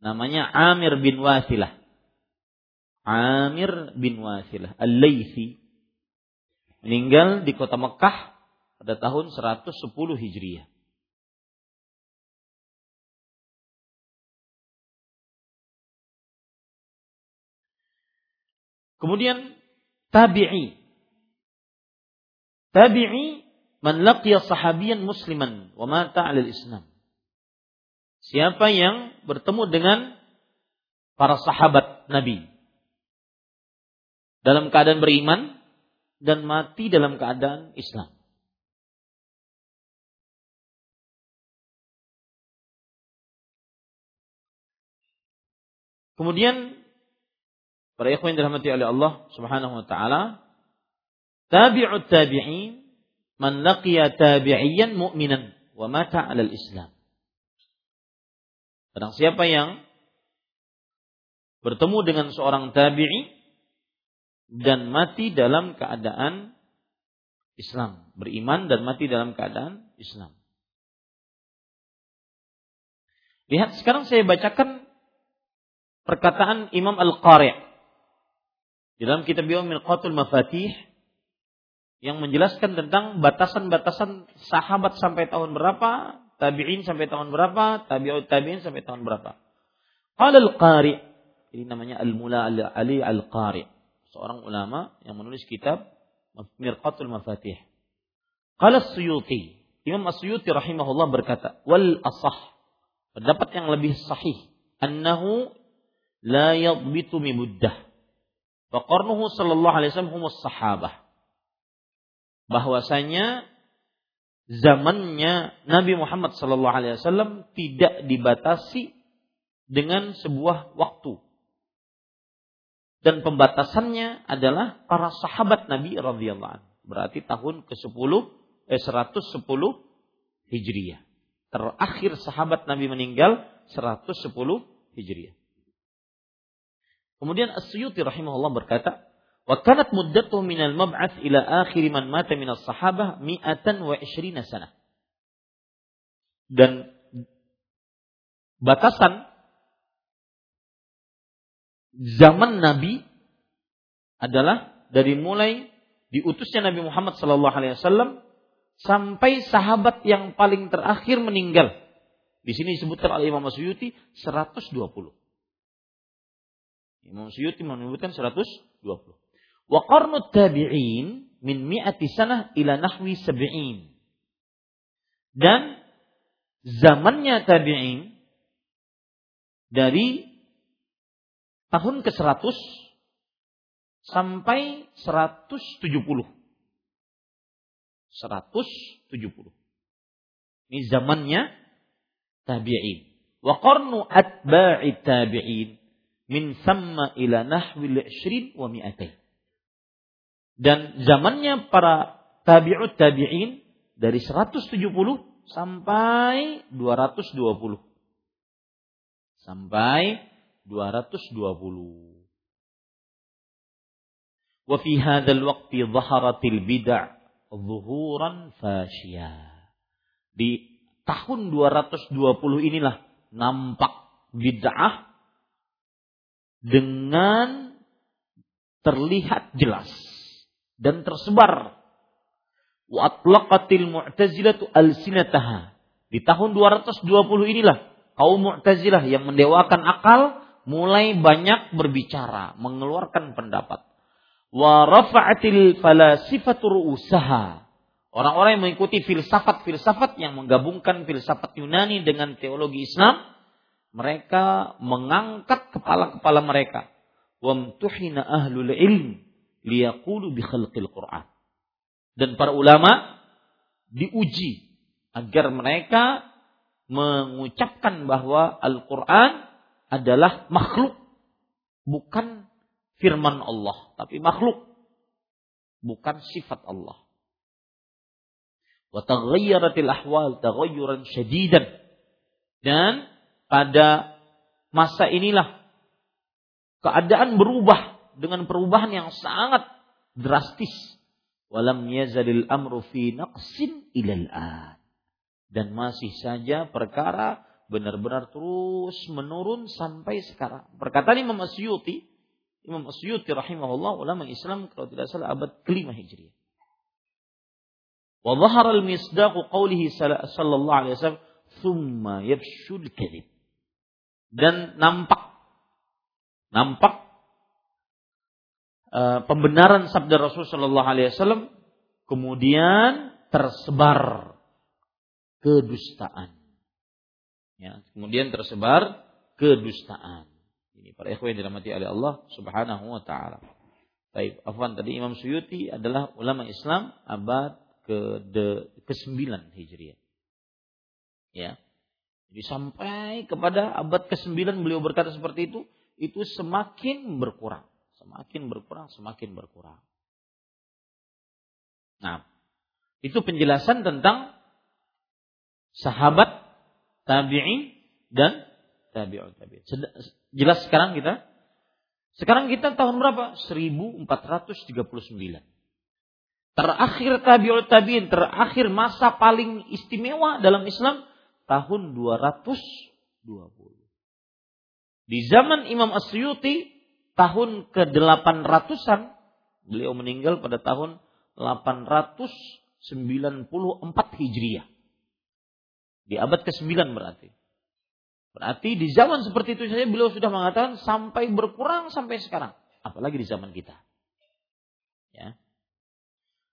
namanya Amir bin Wasilah. Amir bin Wasilah Al-Laisi meninggal di kota Mekah pada tahun 110 Hijriah. Kemudian tabi'i. Tabi'i man laqiya sahabiyan musliman wa mata al-islam. Siapa yang bertemu dengan para sahabat Nabi dalam keadaan beriman dan mati dalam keadaan Islam. Kemudian para ikhwan yang dirahmati oleh Allah Subhanahu wa taala, tabi'ut tabi'in man laqiya tabi'iyan mu'minan wa mata 'alal Islam. Barang siapa yang bertemu dengan seorang tabi'i dan mati dalam keadaan Islam, beriman dan mati dalam keadaan Islam. Lihat sekarang saya bacakan perkataan Imam Al-Qari' di dalam kitab beliau Milqatul Mafatih yang menjelaskan tentang batasan-batasan sahabat sampai tahun berapa, tabi'in sampai tahun berapa, tabi'ut tabi'in sampai tahun berapa. Qala al-Qari, ini namanya Al-Mula Ali Al-Qari, seorang ulama yang menulis kitab Mirqatul Mafatih. Qala Suyuti, Imam As-Suyuti rahimahullah berkata, wal asah, pendapat yang lebih sahih, annahu la yadbitu mi muddah. Wa qarnuhu sallallahu alaihi wasallam humus sahabah. Bahwasanya zamannya Nabi Muhammad Sallallahu Alaihi Wasallam tidak dibatasi dengan sebuah waktu dan pembatasannya adalah para sahabat Nabi radhiyallahu anhu. Berarti tahun ke-10 eh 110 Hijriah. Terakhir sahabat Nabi meninggal 110 Hijriah. Kemudian As-Suyuti rahimahullah berkata, Wa kanat muddatuhu minal mab'ats ila akhir man mata minas sahabah mi'atan wa ishrina sana. Dan batasan zaman Nabi adalah dari mulai diutusnya Nabi Muhammad sallallahu alaihi wasallam sampai sahabat yang paling terakhir meninggal. Di sini disebutkan oleh Imam Suyuti 120. Imam Suyuti menyebutkan 120. Wa qarnu tabi'in min mi'ati sanah ila nahwi sab'in. Dan zamannya tabi'in dari tahun ke-100 sampai 170. 170. Ini zamannya tabi'in. Wa qarnu atba'i tabi'in min samma ila nahwi 20 wa mi'atain. Dan zamannya para tabi'ut tabi'in dari 170 sampai 220. Sampai 220. Wa fi hadzal waqti dhaharatil bid'ah zuhuran fasya. Di tahun 220 inilah nampak bid'ah dengan terlihat jelas dan tersebar. Wa atlaqatil mu'tazilatu alsinataha. Di tahun 220 inilah kaum Mu'tazilah yang mendewakan akal mulai banyak berbicara, mengeluarkan pendapat. Wa rafa'atil falasifatu ru'usaha. Orang-orang yang mengikuti filsafat-filsafat yang menggabungkan filsafat Yunani dengan teologi Islam, mereka mengangkat kepala-kepala mereka. Wamtuhina ahlul ilm liyaqulu bi Quran. Dan para ulama diuji agar mereka mengucapkan bahwa Al-Qur'an adalah makhluk bukan firman Allah, tapi makhluk bukan sifat Allah. Wa taghayyaratil ahwal taghayyuran syadidan. Dan pada masa inilah keadaan berubah dengan perubahan yang sangat drastis. Walam yazalil amru fi naqsin ilal an. Dan masih saja perkara benar-benar terus menurun sampai sekarang. Perkataan Imam Asyuti, Imam Asyuti rahimahullah ulama Islam kalau tidak salah abad kelima Hijriah. Wa al-misdaqu qawlihi sallallahu alaihi wasallam thumma yafshul kadhib. Dan nampak nampak pembenaran sabda Rasul Shallallahu Alaihi Wasallam kemudian tersebar kedustaan. Ya, kemudian tersebar kedustaan. Ini para ikhwan yang dirahmati oleh Allah Subhanahu wa taala. Baik, afwan tadi Imam Suyuti adalah ulama Islam abad ke ke-9 Hijriah. Ya. Jadi sampai kepada abad ke-9 beliau berkata seperti itu, itu semakin berkurang, semakin berkurang, semakin berkurang. Nah, itu penjelasan tentang sahabat, tabi'in dan tabi'ut tabi'in. Jelas sekarang kita? Sekarang kita tahun berapa? 1439. Terakhir tabi'ut tabi'in, terakhir masa paling istimewa dalam Islam tahun 220. Di zaman Imam Asyuti tahun ke-800-an beliau meninggal pada tahun 894 Hijriah. Di abad ke-9 berarti. Berarti di zaman seperti itu saja beliau sudah mengatakan sampai berkurang sampai sekarang. Apalagi di zaman kita. Ya.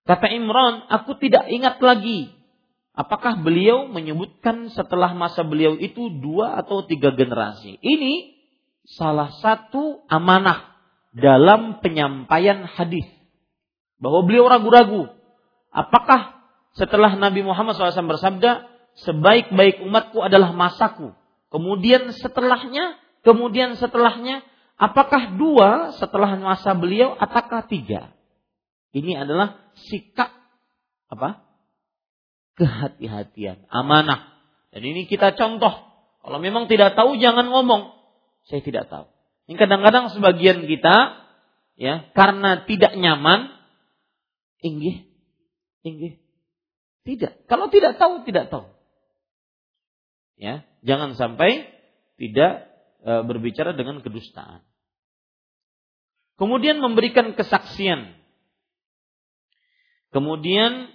Kata Imran, aku tidak ingat lagi apakah beliau menyebutkan setelah masa beliau itu dua atau tiga generasi. Ini salah satu amanah dalam penyampaian hadis. Bahwa beliau ragu-ragu. Apakah setelah Nabi Muhammad SAW bersabda, sebaik-baik umatku adalah masaku Kemudian setelahnya, kemudian setelahnya, apakah dua setelah masa beliau ataukah tiga? Ini adalah sikap apa? Kehati-hatian, amanah. Dan ini kita contoh. Kalau memang tidak tahu jangan ngomong. Saya tidak tahu. Ini kadang-kadang sebagian kita ya karena tidak nyaman, inggih, inggih. Tidak. Kalau tidak tahu, tidak tahu. Ya, jangan sampai tidak e, berbicara dengan kedustaan. Kemudian memberikan kesaksian. Kemudian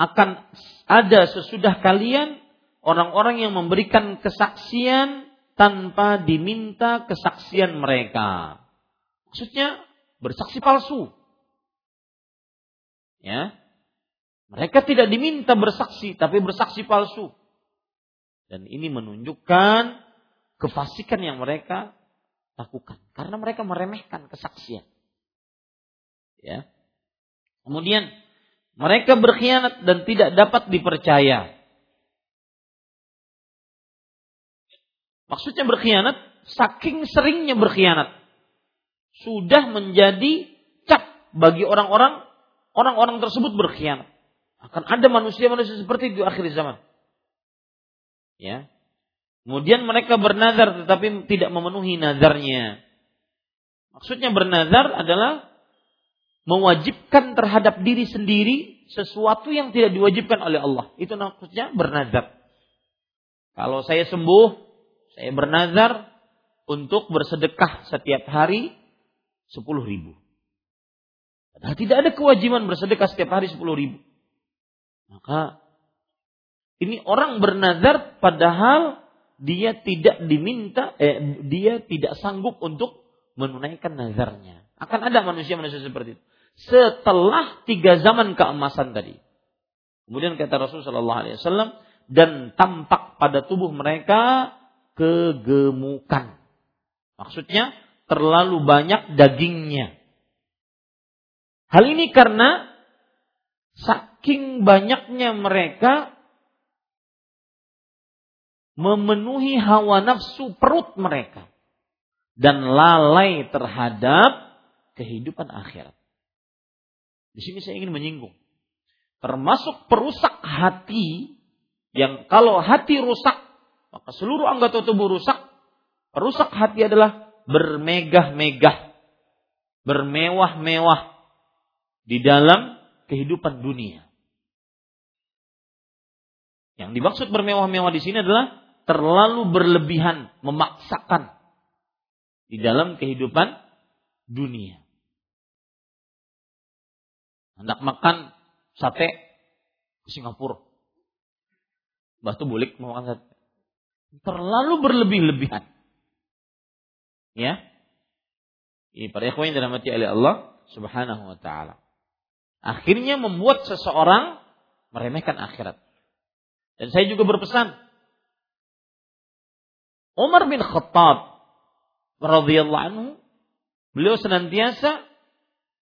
akan ada sesudah kalian orang-orang yang memberikan kesaksian tanpa diminta kesaksian mereka. Maksudnya bersaksi palsu. Ya. Mereka tidak diminta bersaksi tapi bersaksi palsu. Dan ini menunjukkan kefasikan yang mereka lakukan karena mereka meremehkan kesaksian. Ya. Kemudian mereka berkhianat dan tidak dapat dipercaya. Maksudnya berkhianat, saking seringnya berkhianat. Sudah menjadi cap bagi orang-orang, orang-orang tersebut berkhianat. Akan ada manusia-manusia seperti itu di akhir zaman. Ya. Kemudian mereka bernazar tetapi tidak memenuhi nazarnya. Maksudnya bernazar adalah mewajibkan terhadap diri sendiri sesuatu yang tidak diwajibkan oleh Allah. Itu maksudnya bernazar. Kalau saya sembuh, saya bernazar untuk bersedekah setiap hari sepuluh ribu. Padahal tidak ada kewajiban bersedekah setiap hari sepuluh ribu. Maka ini orang bernazar padahal dia tidak diminta, eh, dia tidak sanggup untuk menunaikan nazarnya. Akan ada manusia-manusia seperti itu. Setelah tiga zaman keemasan tadi. Kemudian kata Rasulullah SAW, dan tampak pada tubuh mereka kegemukan. Maksudnya terlalu banyak dagingnya. Hal ini karena saking banyaknya mereka memenuhi hawa nafsu perut mereka dan lalai terhadap kehidupan akhirat. Di sini saya ingin menyinggung termasuk perusak hati yang kalau hati rusak maka seluruh anggota tubuh rusak. Perusak hati adalah bermegah-megah, bermewah-mewah di dalam kehidupan dunia. Yang dimaksud bermewah-mewah di sini adalah terlalu berlebihan, memaksakan di dalam kehidupan dunia. Hendak makan sate ke Singapura. Batu bulik mau makan sate. Terlalu berlebih-lebihan. Ya. Ini para ikhwan yang dirahmati oleh Allah Subhanahu wa taala. Akhirnya membuat seseorang meremehkan akhirat. Dan saya juga berpesan Umar bin Khattab radhiyallahu anhu beliau senantiasa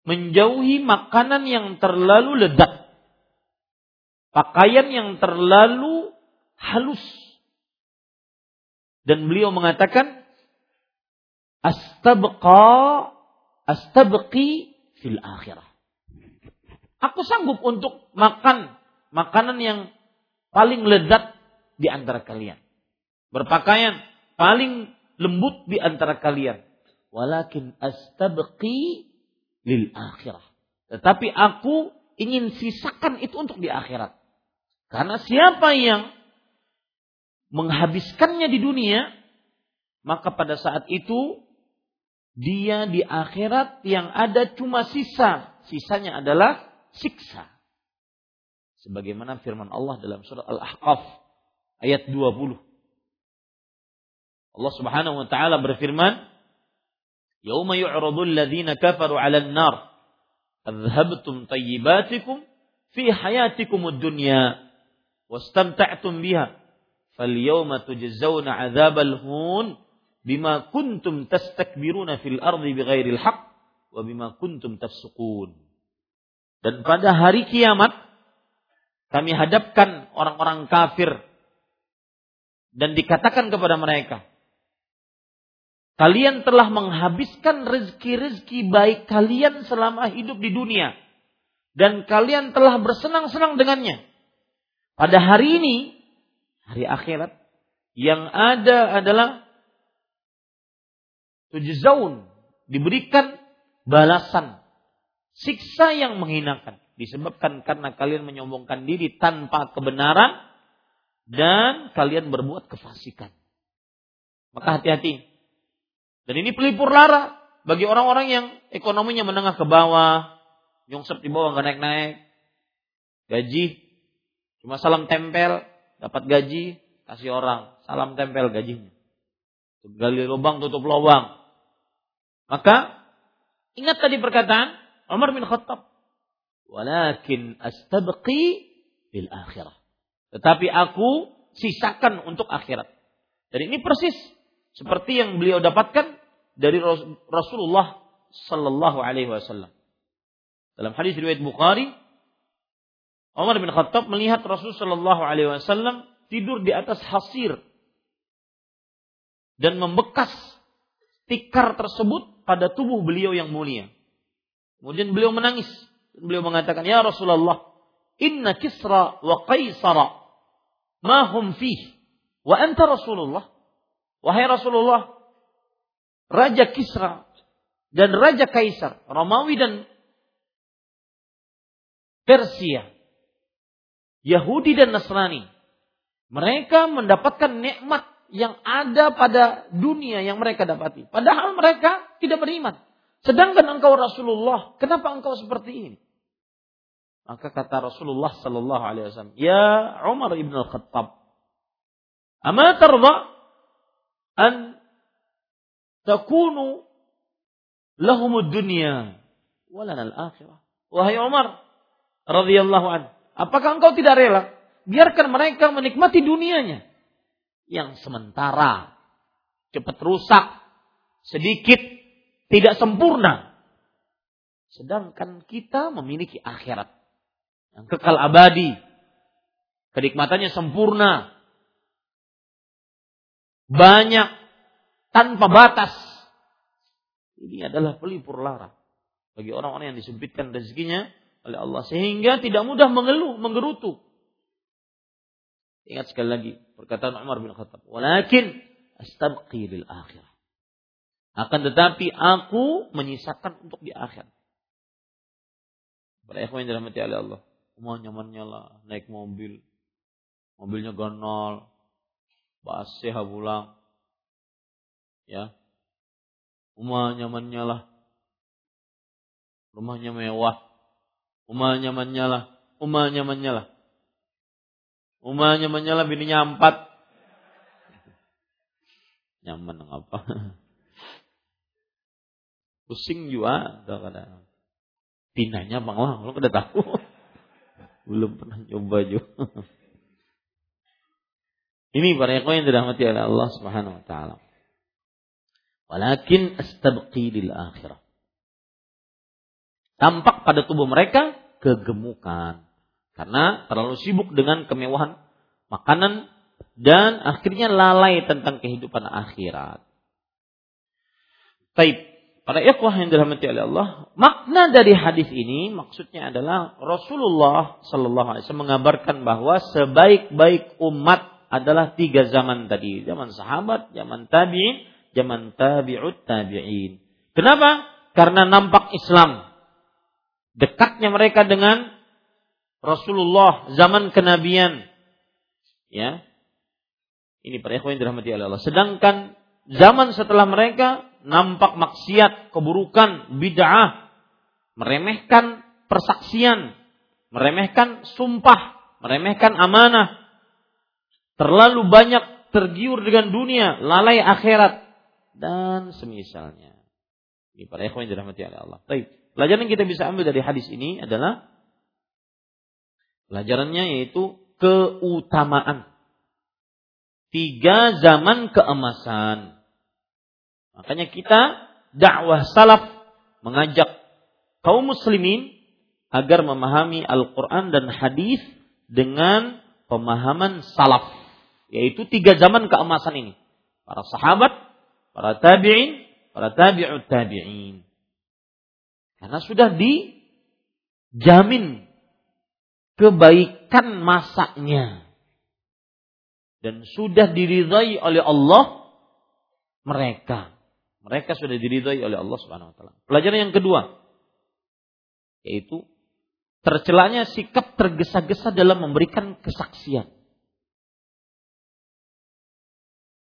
menjauhi makanan yang terlalu lezat. Pakaian yang terlalu halus. Dan beliau mengatakan astabqa astabqi fil akhirah. Aku sanggup untuk makan makanan yang paling lezat di antara kalian. Berpakaian paling lembut di antara kalian. Walakin astabqi lil akhirah. Tetapi aku ingin sisakan itu untuk di akhirat. Karena siapa yang menghabiskannya di dunia, maka pada saat itu dia di akhirat yang ada cuma sisa. Sisanya adalah siksa. Sebagaimana firman Allah dalam surat Al-Ahqaf ayat 20. Allah Subhanahu wa taala berfirman, "Yauma yu'radul ladzina kafaru 'alan nar, adhhabtum tayyibatikum fi hayatikum ad-dunya wastamta'tum biha, tujzauna 'adzabal hun bima kuntum tastakbiruna fil ardi bighairil haqq wa bima kuntum tafsukun." Dan pada hari kiamat kami hadapkan orang-orang kafir dan dikatakan kepada mereka, kalian telah menghabiskan rezeki-rezeki baik kalian selama hidup di dunia dan kalian telah bersenang-senang dengannya. Pada hari ini, hari akhirat, yang ada adalah tujzaun, diberikan balasan siksa yang menghinakan disebabkan karena kalian menyombongkan diri tanpa kebenaran dan kalian berbuat kefasikan. Maka hati-hati. Dan ini pelipur lara bagi orang-orang yang ekonominya menengah ke bawah, nyungsep di bawah nggak naik-naik, gaji cuma salam tempel, dapat gaji kasih orang, salam tempel gajinya. Gali lubang tutup lubang. Maka ingat tadi perkataan Umar bin Khattab. Walakin astabqi bil akhirah. Tetapi aku sisakan untuk akhirat. Dan ini persis seperti yang beliau dapatkan dari Rasulullah sallallahu alaihi wasallam. Dalam hadis riwayat Bukhari, Umar bin Khattab melihat Rasul sallallahu alaihi wasallam tidur di atas hasir dan membekas tikar tersebut pada tubuh beliau yang mulia. Kemudian beliau menangis. Beliau mengatakan, Ya Rasulullah, inna kisra wa qaisara ma hum fih. Wa anta Rasulullah. Wahai Rasulullah, Raja Kisra dan Raja Kaisar, Romawi dan Persia, Yahudi dan Nasrani, mereka mendapatkan nikmat yang ada pada dunia yang mereka dapati. Padahal mereka tidak beriman. Sedangkan engkau Rasulullah, kenapa engkau seperti ini? Maka kata Rasulullah sallallahu alaihi wasallam, "Ya Umar ibn al-Khattab, ama tarda an takunu lahum dunya walana al-akhirah?" Wahai Umar radhiyallahu an, apakah engkau tidak rela biarkan mereka menikmati dunianya yang sementara, cepat rusak, sedikit tidak sempurna. Sedangkan kita memiliki akhirat yang kekal abadi. Kenikmatannya sempurna. Banyak tanpa batas. Ini adalah pelipur lara bagi orang-orang yang disempitkan rezekinya oleh Allah sehingga tidak mudah mengeluh, menggerutu. Ingat sekali lagi perkataan Umar bin Khattab, "Walakin astabqi lil akhirah." Akan tetapi aku menyisakan untuk di akhir. Para ikhwan dirahmati oleh Allah. Rumah nyamannya lah, naik mobil. Mobilnya gonol. Basih pulang. Ya. Rumah nyamannya lah. Rumahnya mewah. Rumah nyamannya lah. Rumah nyamannya lah bininya empat. Nyaman apa? Pusing juga kadang Pinanya Bang Wah, lo udah tahu. Belum pernah coba juga. Ini para ikhwan yang dirahmati oleh Allah Subhanahu wa taala. Walakin astabqi lil akhirah. Tampak pada tubuh mereka kegemukan karena terlalu sibuk dengan kemewahan makanan dan akhirnya lalai tentang kehidupan akhirat. Baik, para ikhwah yang dirahmati oleh Allah, makna dari hadis ini maksudnya adalah Rasulullah Shallallahu Alaihi Wasallam mengabarkan bahwa sebaik-baik umat adalah tiga zaman tadi, zaman sahabat, zaman tabiin, zaman tabiut tabiin. Kenapa? Karena nampak Islam dekatnya mereka dengan Rasulullah zaman kenabian. Ya. Ini para ikhwan dirahmati Allah. Sedangkan zaman setelah mereka nampak maksiat, keburukan, bid'ah, meremehkan persaksian, meremehkan sumpah, meremehkan amanah. Terlalu banyak tergiur dengan dunia, lalai akhirat dan semisalnya. Ini para ikhwan dirahmati Allah. Baik. Pelajaran yang kita bisa ambil dari hadis ini adalah pelajarannya yaitu keutamaan tiga zaman keemasan Makanya kita dakwah salaf mengajak kaum muslimin agar memahami Al-Quran dan hadis dengan pemahaman salaf. Yaitu tiga zaman keemasan ini. Para sahabat, para tabi'in, para tabi'ut tabi'in. Karena sudah dijamin kebaikan masaknya. Dan sudah diridhai oleh Allah mereka. Mereka sudah diridhoi oleh Allah Subhanahu wa taala. Pelajaran yang kedua yaitu tercelanya sikap tergesa-gesa dalam memberikan kesaksian.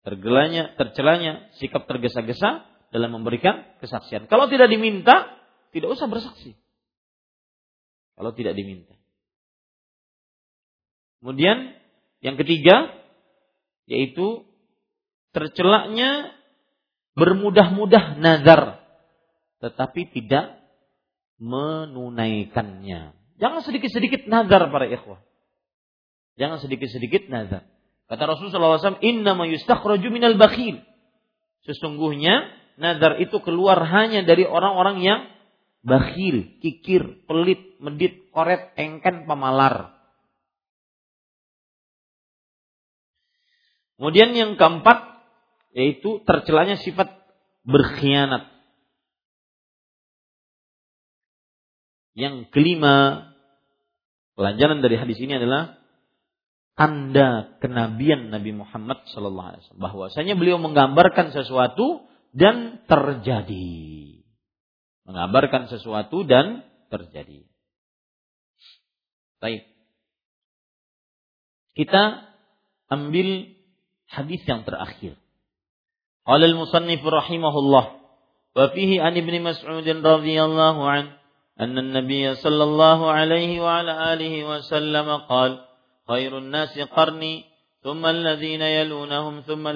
Tergelanya, tercelanya sikap tergesa-gesa dalam memberikan kesaksian. Kalau tidak diminta, tidak usah bersaksi. Kalau tidak diminta. Kemudian yang ketiga yaitu tercelaknya bermudah-mudah nazar tetapi tidak menunaikannya. Jangan sedikit-sedikit nazar para ikhwah. Jangan sedikit-sedikit nazar. Kata Rasulullah SAW, Inna ma yustakhraju minal bakhil. Sesungguhnya nazar itu keluar hanya dari orang-orang yang bakhil, kikir, pelit, medit, koret, engken, pemalar. Kemudian yang keempat, yaitu tercelanya sifat berkhianat. Yang kelima, pelajaran dari hadis ini adalah tanda kenabian Nabi Muhammad wasallam bahwasanya beliau menggambarkan sesuatu dan terjadi mengabarkan sesuatu dan terjadi. Baik. Kita ambil hadis yang terakhir. Qala al-musannif rahimahullah wa fihi an Ibnu Mas'ud radhiyallahu an anna sallallahu alaihi wa ala alihi wa sallam nasi qarni thumma alladhina yalunahum thumma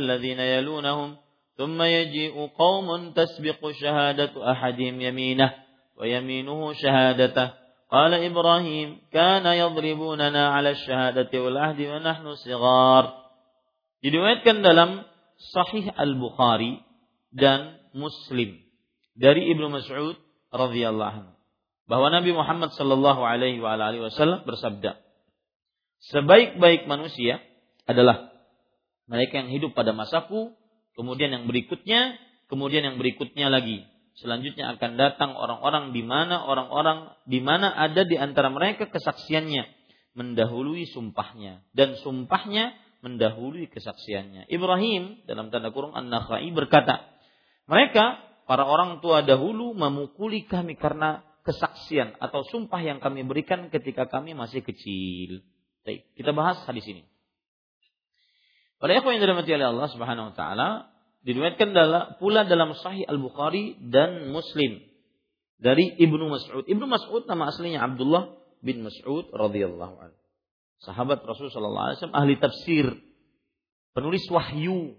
ثم يجيء قوم تسبق شهادة أحدهم يمينه ويمينه شهادته قال إبراهيم كان يضربوننا على الشهادة والعهد ونحن صغار diriwayatkan dalam Sahih Al-Bukhari dan Muslim dari Ibnu Mas'ud radhiyallahu anhu bahwa Nabi Muhammad sallallahu alaihi wasallam bersabda Sebaik-baik manusia adalah mereka yang hidup pada masaku, kemudian yang berikutnya, kemudian yang berikutnya lagi. Selanjutnya akan datang orang-orang di mana orang-orang di mana ada di antara mereka kesaksiannya mendahului sumpahnya dan sumpahnya mendahului kesaksiannya. Ibrahim dalam tanda kurung An-Nakhai berkata, mereka para orang tua dahulu memukuli kami karena kesaksian atau sumpah yang kami berikan ketika kami masih kecil. Baik, kita bahas hadis ini. Pada ikhwan yang dirahmati oleh Allah Subhanahu wa taala, diriwayatkan pula dalam Sahih Al-Bukhari dan Muslim dari Ibnu Mas'ud. Ibnu Mas'ud nama aslinya Abdullah bin Mas'ud radhiyallahu anhu sahabat Rasul sallallahu alaihi wasallam ahli tafsir, penulis wahyu.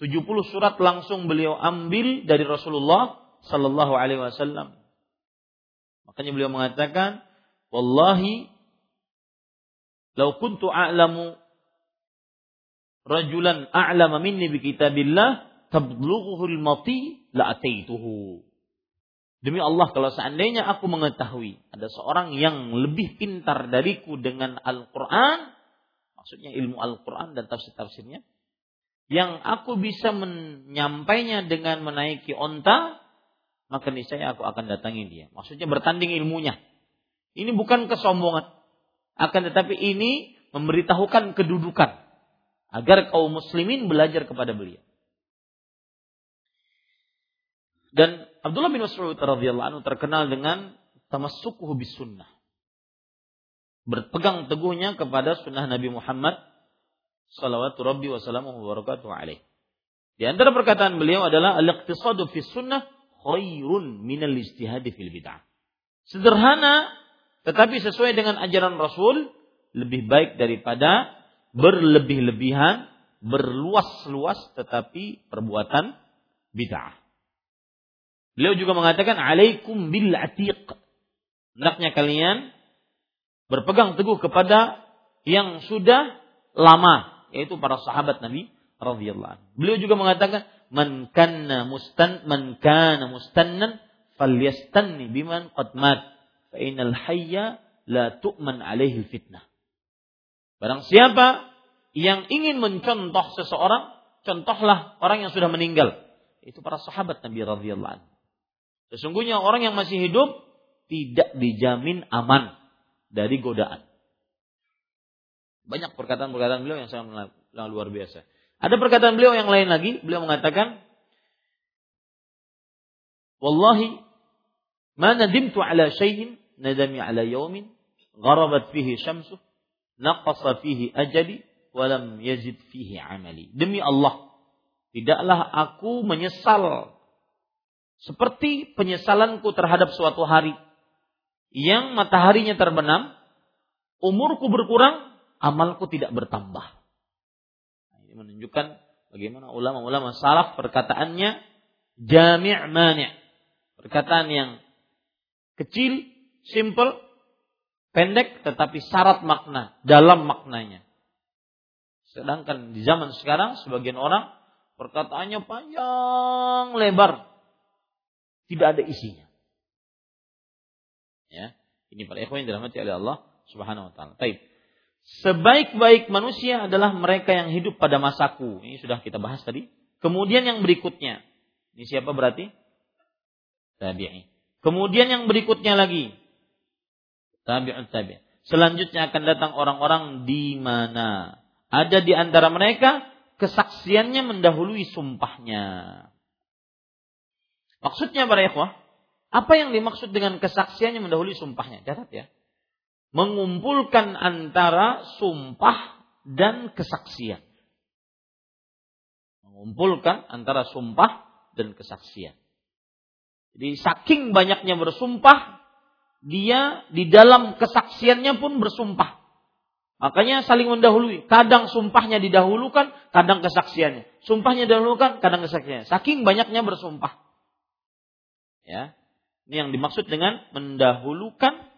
70 surat langsung beliau ambil dari Rasulullah sallallahu alaihi wasallam. Makanya beliau mengatakan, "Wallahi law kuntu a'lamu rajulan a'lama minni bi kitabillah tablughuhu al-mati la ataituhu. Demi Allah kalau seandainya aku mengetahui ada seorang yang lebih pintar dariku dengan Al-Qur'an, maksudnya ilmu Al-Qur'an dan tafsir-tafsirnya, yang aku bisa menyampainya dengan menaiki onta, maka niscaya aku akan datangi dia. Maksudnya bertanding ilmunya. Ini bukan kesombongan. Akan tetapi ini memberitahukan kedudukan agar kaum muslimin belajar kepada beliau. Dan Abdullah bin Mas'ud radhiyallahu anhu terkenal dengan tamassukuhu bis sunnah. Berpegang teguhnya kepada sunnah Nabi Muhammad salawatu rabbi wa salamuhu wa barakatuhu alaih. Di antara perkataan beliau adalah al-iqtisadu fi sunnah khairun minal ijtihadi fil bid'ah. Sederhana tetapi sesuai dengan ajaran Rasul lebih baik daripada berlebih-lebihan, berluas-luas tetapi perbuatan bid'ah. Beliau juga mengatakan alaikum bil atiq. Hendaknya kalian berpegang teguh kepada yang sudah lama, yaitu para sahabat Nabi radhiyallahu anhu. Beliau juga mengatakan man kana mustan man kana mustannan falyastanni biman qad mat fa innal hayya la tu'man alaihi fitnah. Barang siapa yang ingin mencontoh seseorang, contohlah orang yang sudah meninggal. Itu para sahabat Nabi radhiyallahu anhu. Sesungguhnya orang yang masih hidup tidak dijamin aman dari godaan. Banyak perkataan-perkataan beliau yang sangat luar biasa. Ada perkataan beliau yang lain lagi, beliau mengatakan, Wallahi, ma nadimtu ala syai'in nadami ala yawmin gharabat fihi syamsuh naqasa fihi ajali walam yazid fihi amali. Demi Allah, tidaklah aku menyesal seperti penyesalanku terhadap suatu hari yang mataharinya terbenam, umurku berkurang, amalku tidak bertambah. Nah, ini menunjukkan bagaimana ulama-ulama salaf perkataannya jami' mani'. Perkataan yang kecil, simple, pendek tetapi syarat makna, dalam maknanya. Sedangkan di zaman sekarang sebagian orang perkataannya panjang lebar, tidak ada isinya. Ya, ini para ikhwan yang dirahmati oleh Allah Subhanahu wa taala. Baik. Sebaik-baik manusia adalah mereka yang hidup pada masaku. Ini sudah kita bahas tadi. Kemudian yang berikutnya. Ini siapa berarti? Tabi'i. Kemudian yang berikutnya lagi. Tabi'un tabi'. Selanjutnya akan datang orang-orang di mana ada di antara mereka kesaksiannya mendahului sumpahnya. Maksudnya para ikhwah, apa yang dimaksud dengan kesaksiannya mendahului sumpahnya? Catat ya. Mengumpulkan antara sumpah dan kesaksian. Mengumpulkan antara sumpah dan kesaksian. Jadi saking banyaknya bersumpah, dia di dalam kesaksiannya pun bersumpah. Makanya saling mendahului. Kadang sumpahnya didahulukan, kadang kesaksiannya. Sumpahnya didahulukan, kadang kesaksiannya. Saking banyaknya bersumpah. Ya. Ini yang dimaksud dengan mendahulukan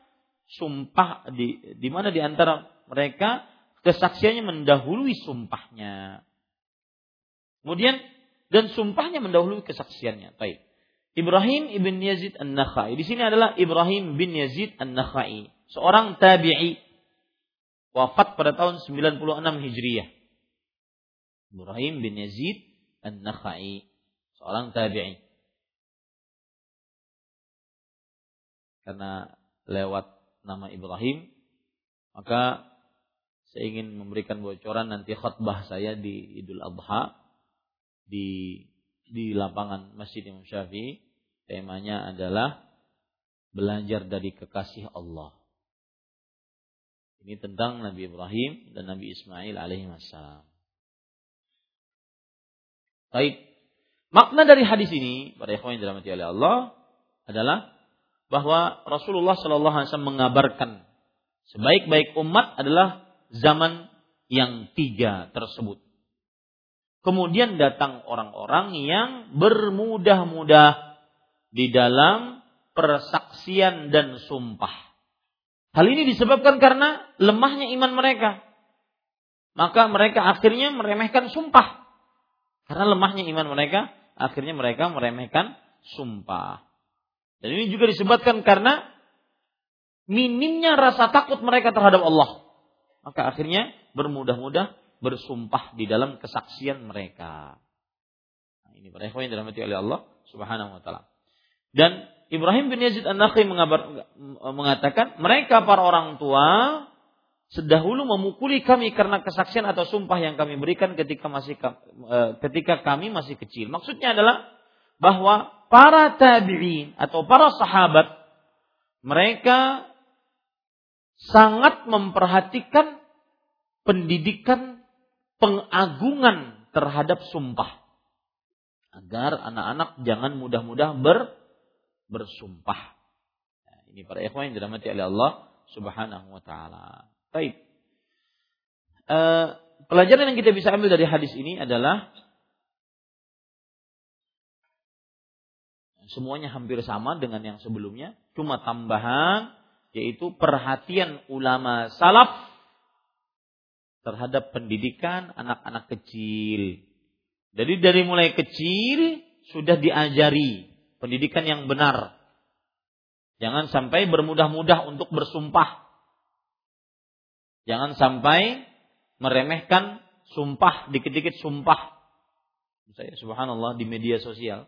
sumpah di di mana di antara mereka kesaksiannya mendahului sumpahnya. Kemudian dan sumpahnya mendahului kesaksiannya. Baik. Ibrahim ibn Yazid An-Nakhai. Di sini adalah Ibrahim bin Yazid An-Nakhai, seorang tabi'i wafat pada tahun 96 Hijriah. Ibrahim bin Yazid An-Nakhai, seorang tabi'i. karena lewat nama Ibrahim, maka saya ingin memberikan bocoran nanti khutbah saya di Idul Adha di di lapangan Masjid Imam Syafi'i. Temanya adalah belajar dari kekasih Allah. Ini tentang Nabi Ibrahim dan Nabi Ismail alaihi wassalam. Baik. Makna dari hadis ini, para ikhwan yang dirahmati oleh Allah, adalah bahwa Rasulullah Shallallahu Alaihi Wasallam mengabarkan sebaik-baik umat adalah zaman yang tiga tersebut. Kemudian datang orang-orang yang bermudah-mudah di dalam persaksian dan sumpah. Hal ini disebabkan karena lemahnya iman mereka. maka mereka akhirnya meremehkan sumpah. Karena lemahnya iman mereka, akhirnya mereka meremehkan sumpah. Dan ini juga disebabkan karena minimnya rasa takut mereka terhadap Allah. Maka akhirnya bermudah-mudah bersumpah di dalam kesaksian mereka. Nah, ini para yang dirahmati oleh Allah Subhanahu wa taala. Dan Ibrahim bin Yazid An-Nakhi mengatakan, mereka para orang tua sedahulu memukuli kami karena kesaksian atau sumpah yang kami berikan ketika masih eh, ketika kami masih kecil. Maksudnya adalah bahwa para tabi'in atau para sahabat mereka sangat memperhatikan pendidikan pengagungan terhadap sumpah agar anak-anak jangan mudah-mudah ber bersumpah. Nah, ini para ikhwan yang dirahmati oleh Allah Subhanahu wa taala. Baik. E, pelajaran yang kita bisa ambil dari hadis ini adalah semuanya hampir sama dengan yang sebelumnya, cuma tambahan yaitu perhatian ulama salaf terhadap pendidikan anak-anak kecil. Jadi dari mulai kecil sudah diajari pendidikan yang benar. Jangan sampai bermudah-mudah untuk bersumpah Jangan sampai meremehkan sumpah, dikit-dikit sumpah. Saya subhanallah di media sosial.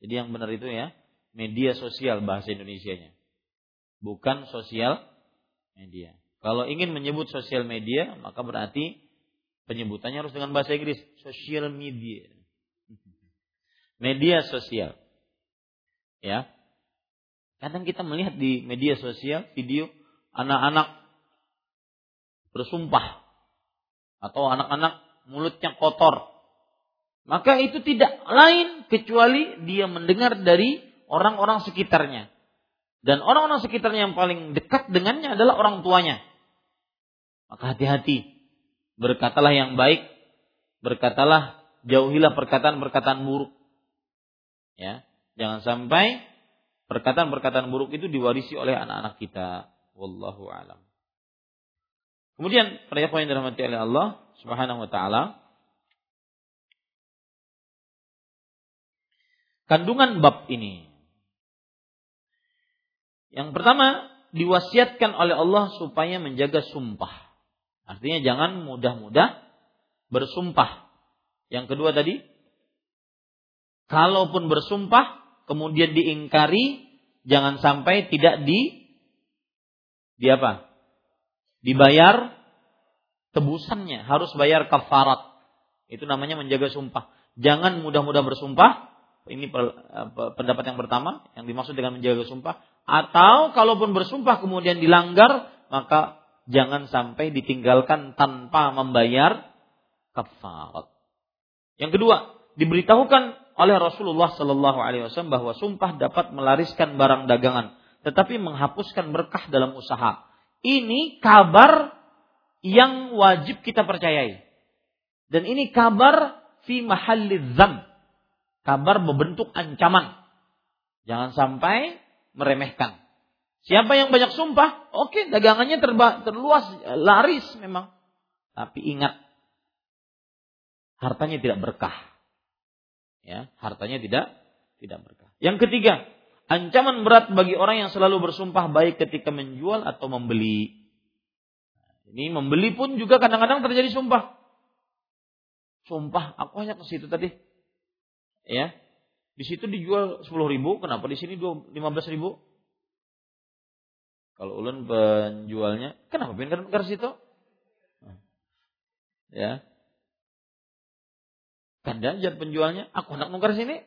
Jadi yang benar itu ya, media sosial bahasa Indonesianya. Bukan sosial media. Kalau ingin menyebut sosial media, maka berarti penyebutannya harus dengan bahasa Inggris, social media. Media sosial. Ya. Kadang kita melihat di media sosial video anak-anak bersumpah atau anak-anak mulutnya kotor maka itu tidak lain kecuali dia mendengar dari orang-orang sekitarnya dan orang-orang sekitarnya yang paling dekat dengannya adalah orang tuanya maka hati-hati. Berkatalah yang baik. Berkatalah jauhilah perkataan-perkataan buruk. Ya jangan sampai perkataan-perkataan buruk itu diwarisi oleh anak-anak kita. Wallahu alam. Kemudian para ikhwan yang dirahmati oleh Allah Subhanahu wa taala kandungan bab ini. Yang pertama diwasiatkan oleh Allah supaya menjaga sumpah. Artinya jangan mudah-mudah bersumpah. Yang kedua tadi kalaupun bersumpah kemudian diingkari jangan sampai tidak di di apa? dibayar tebusannya, harus bayar kafarat. Itu namanya menjaga sumpah. Jangan mudah-mudah bersumpah. Ini pendapat yang pertama yang dimaksud dengan menjaga sumpah. Atau kalaupun bersumpah kemudian dilanggar, maka jangan sampai ditinggalkan tanpa membayar kafarat. Yang kedua, diberitahukan oleh Rasulullah Shallallahu Alaihi Wasallam bahwa sumpah dapat melariskan barang dagangan, tetapi menghapuskan berkah dalam usaha. Ini kabar yang wajib kita percayai. Dan ini kabar fi mahallizam. Kabar berbentuk ancaman. Jangan sampai meremehkan. Siapa yang banyak sumpah, oke dagangannya terba, terluas, laris memang. Tapi ingat, hartanya tidak berkah. Ya, hartanya tidak tidak berkah. Yang ketiga, Ancaman berat bagi orang yang selalu bersumpah baik ketika menjual atau membeli. Ini membeli pun juga kadang-kadang terjadi sumpah. Sumpah, aku hanya ke situ tadi. Ya. Di situ dijual 10 ribu, kenapa di sini 15 ribu? Kalau ulun penjualnya, kenapa pindah ke situ? Ya. Kanda jadi penjualnya, aku hendak nukar sini.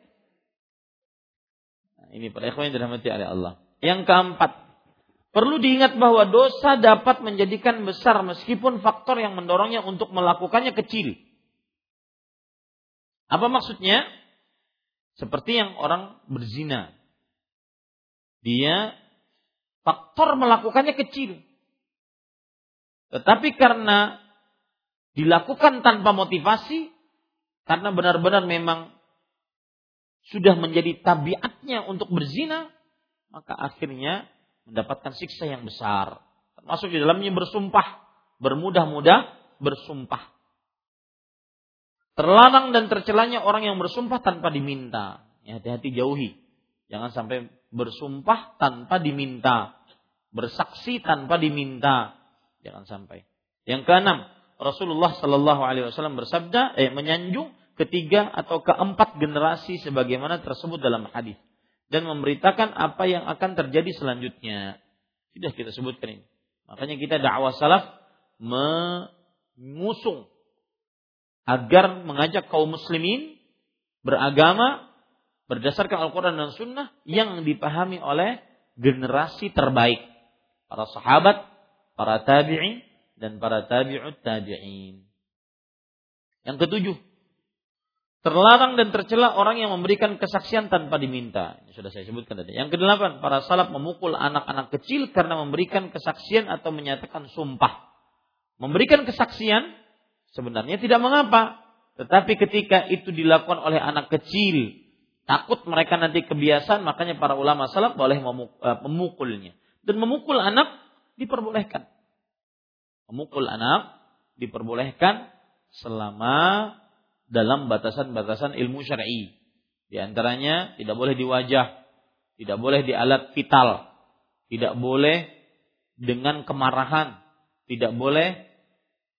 Ini para ikhwan yang dirahmati oleh Allah. Yang keempat, perlu diingat bahwa dosa dapat menjadikan besar meskipun faktor yang mendorongnya untuk melakukannya kecil. Apa maksudnya? Seperti yang orang berzina. Dia faktor melakukannya kecil. Tetapi karena dilakukan tanpa motivasi, karena benar-benar memang sudah menjadi tabiatnya untuk berzina, maka akhirnya mendapatkan siksa yang besar. Termasuk di dalamnya bersumpah, bermudah-mudah bersumpah. Terlarang dan tercelanya orang yang bersumpah tanpa diminta. Ya, hati-hati jauhi. Jangan sampai bersumpah tanpa diminta. Bersaksi tanpa diminta. Jangan sampai. Yang keenam, Rasulullah Shallallahu Alaihi Wasallam bersabda, eh, menyanjung ketiga atau keempat generasi sebagaimana tersebut dalam hadis dan memberitakan apa yang akan terjadi selanjutnya. Sudah kita sebutkan ini. Makanya kita dakwah salaf mengusung agar mengajak kaum muslimin beragama berdasarkan Al-Quran dan Sunnah yang dipahami oleh generasi terbaik. Para sahabat, para tabi'in, dan para tabi'ut tabi'in. Yang ketujuh, Terlarang dan tercela orang yang memberikan kesaksian tanpa diminta. Ini sudah saya sebutkan tadi. Yang kedelapan, para salaf memukul anak-anak kecil karena memberikan kesaksian atau menyatakan sumpah. Memberikan kesaksian sebenarnya tidak mengapa. Tetapi ketika itu dilakukan oleh anak kecil, takut mereka nanti kebiasaan, makanya para ulama salaf boleh eh, memukulnya. Dan memukul anak diperbolehkan. Memukul anak diperbolehkan selama dalam batasan-batasan ilmu syar'i. Di antaranya tidak boleh di wajah, tidak boleh di alat vital, tidak boleh dengan kemarahan, tidak boleh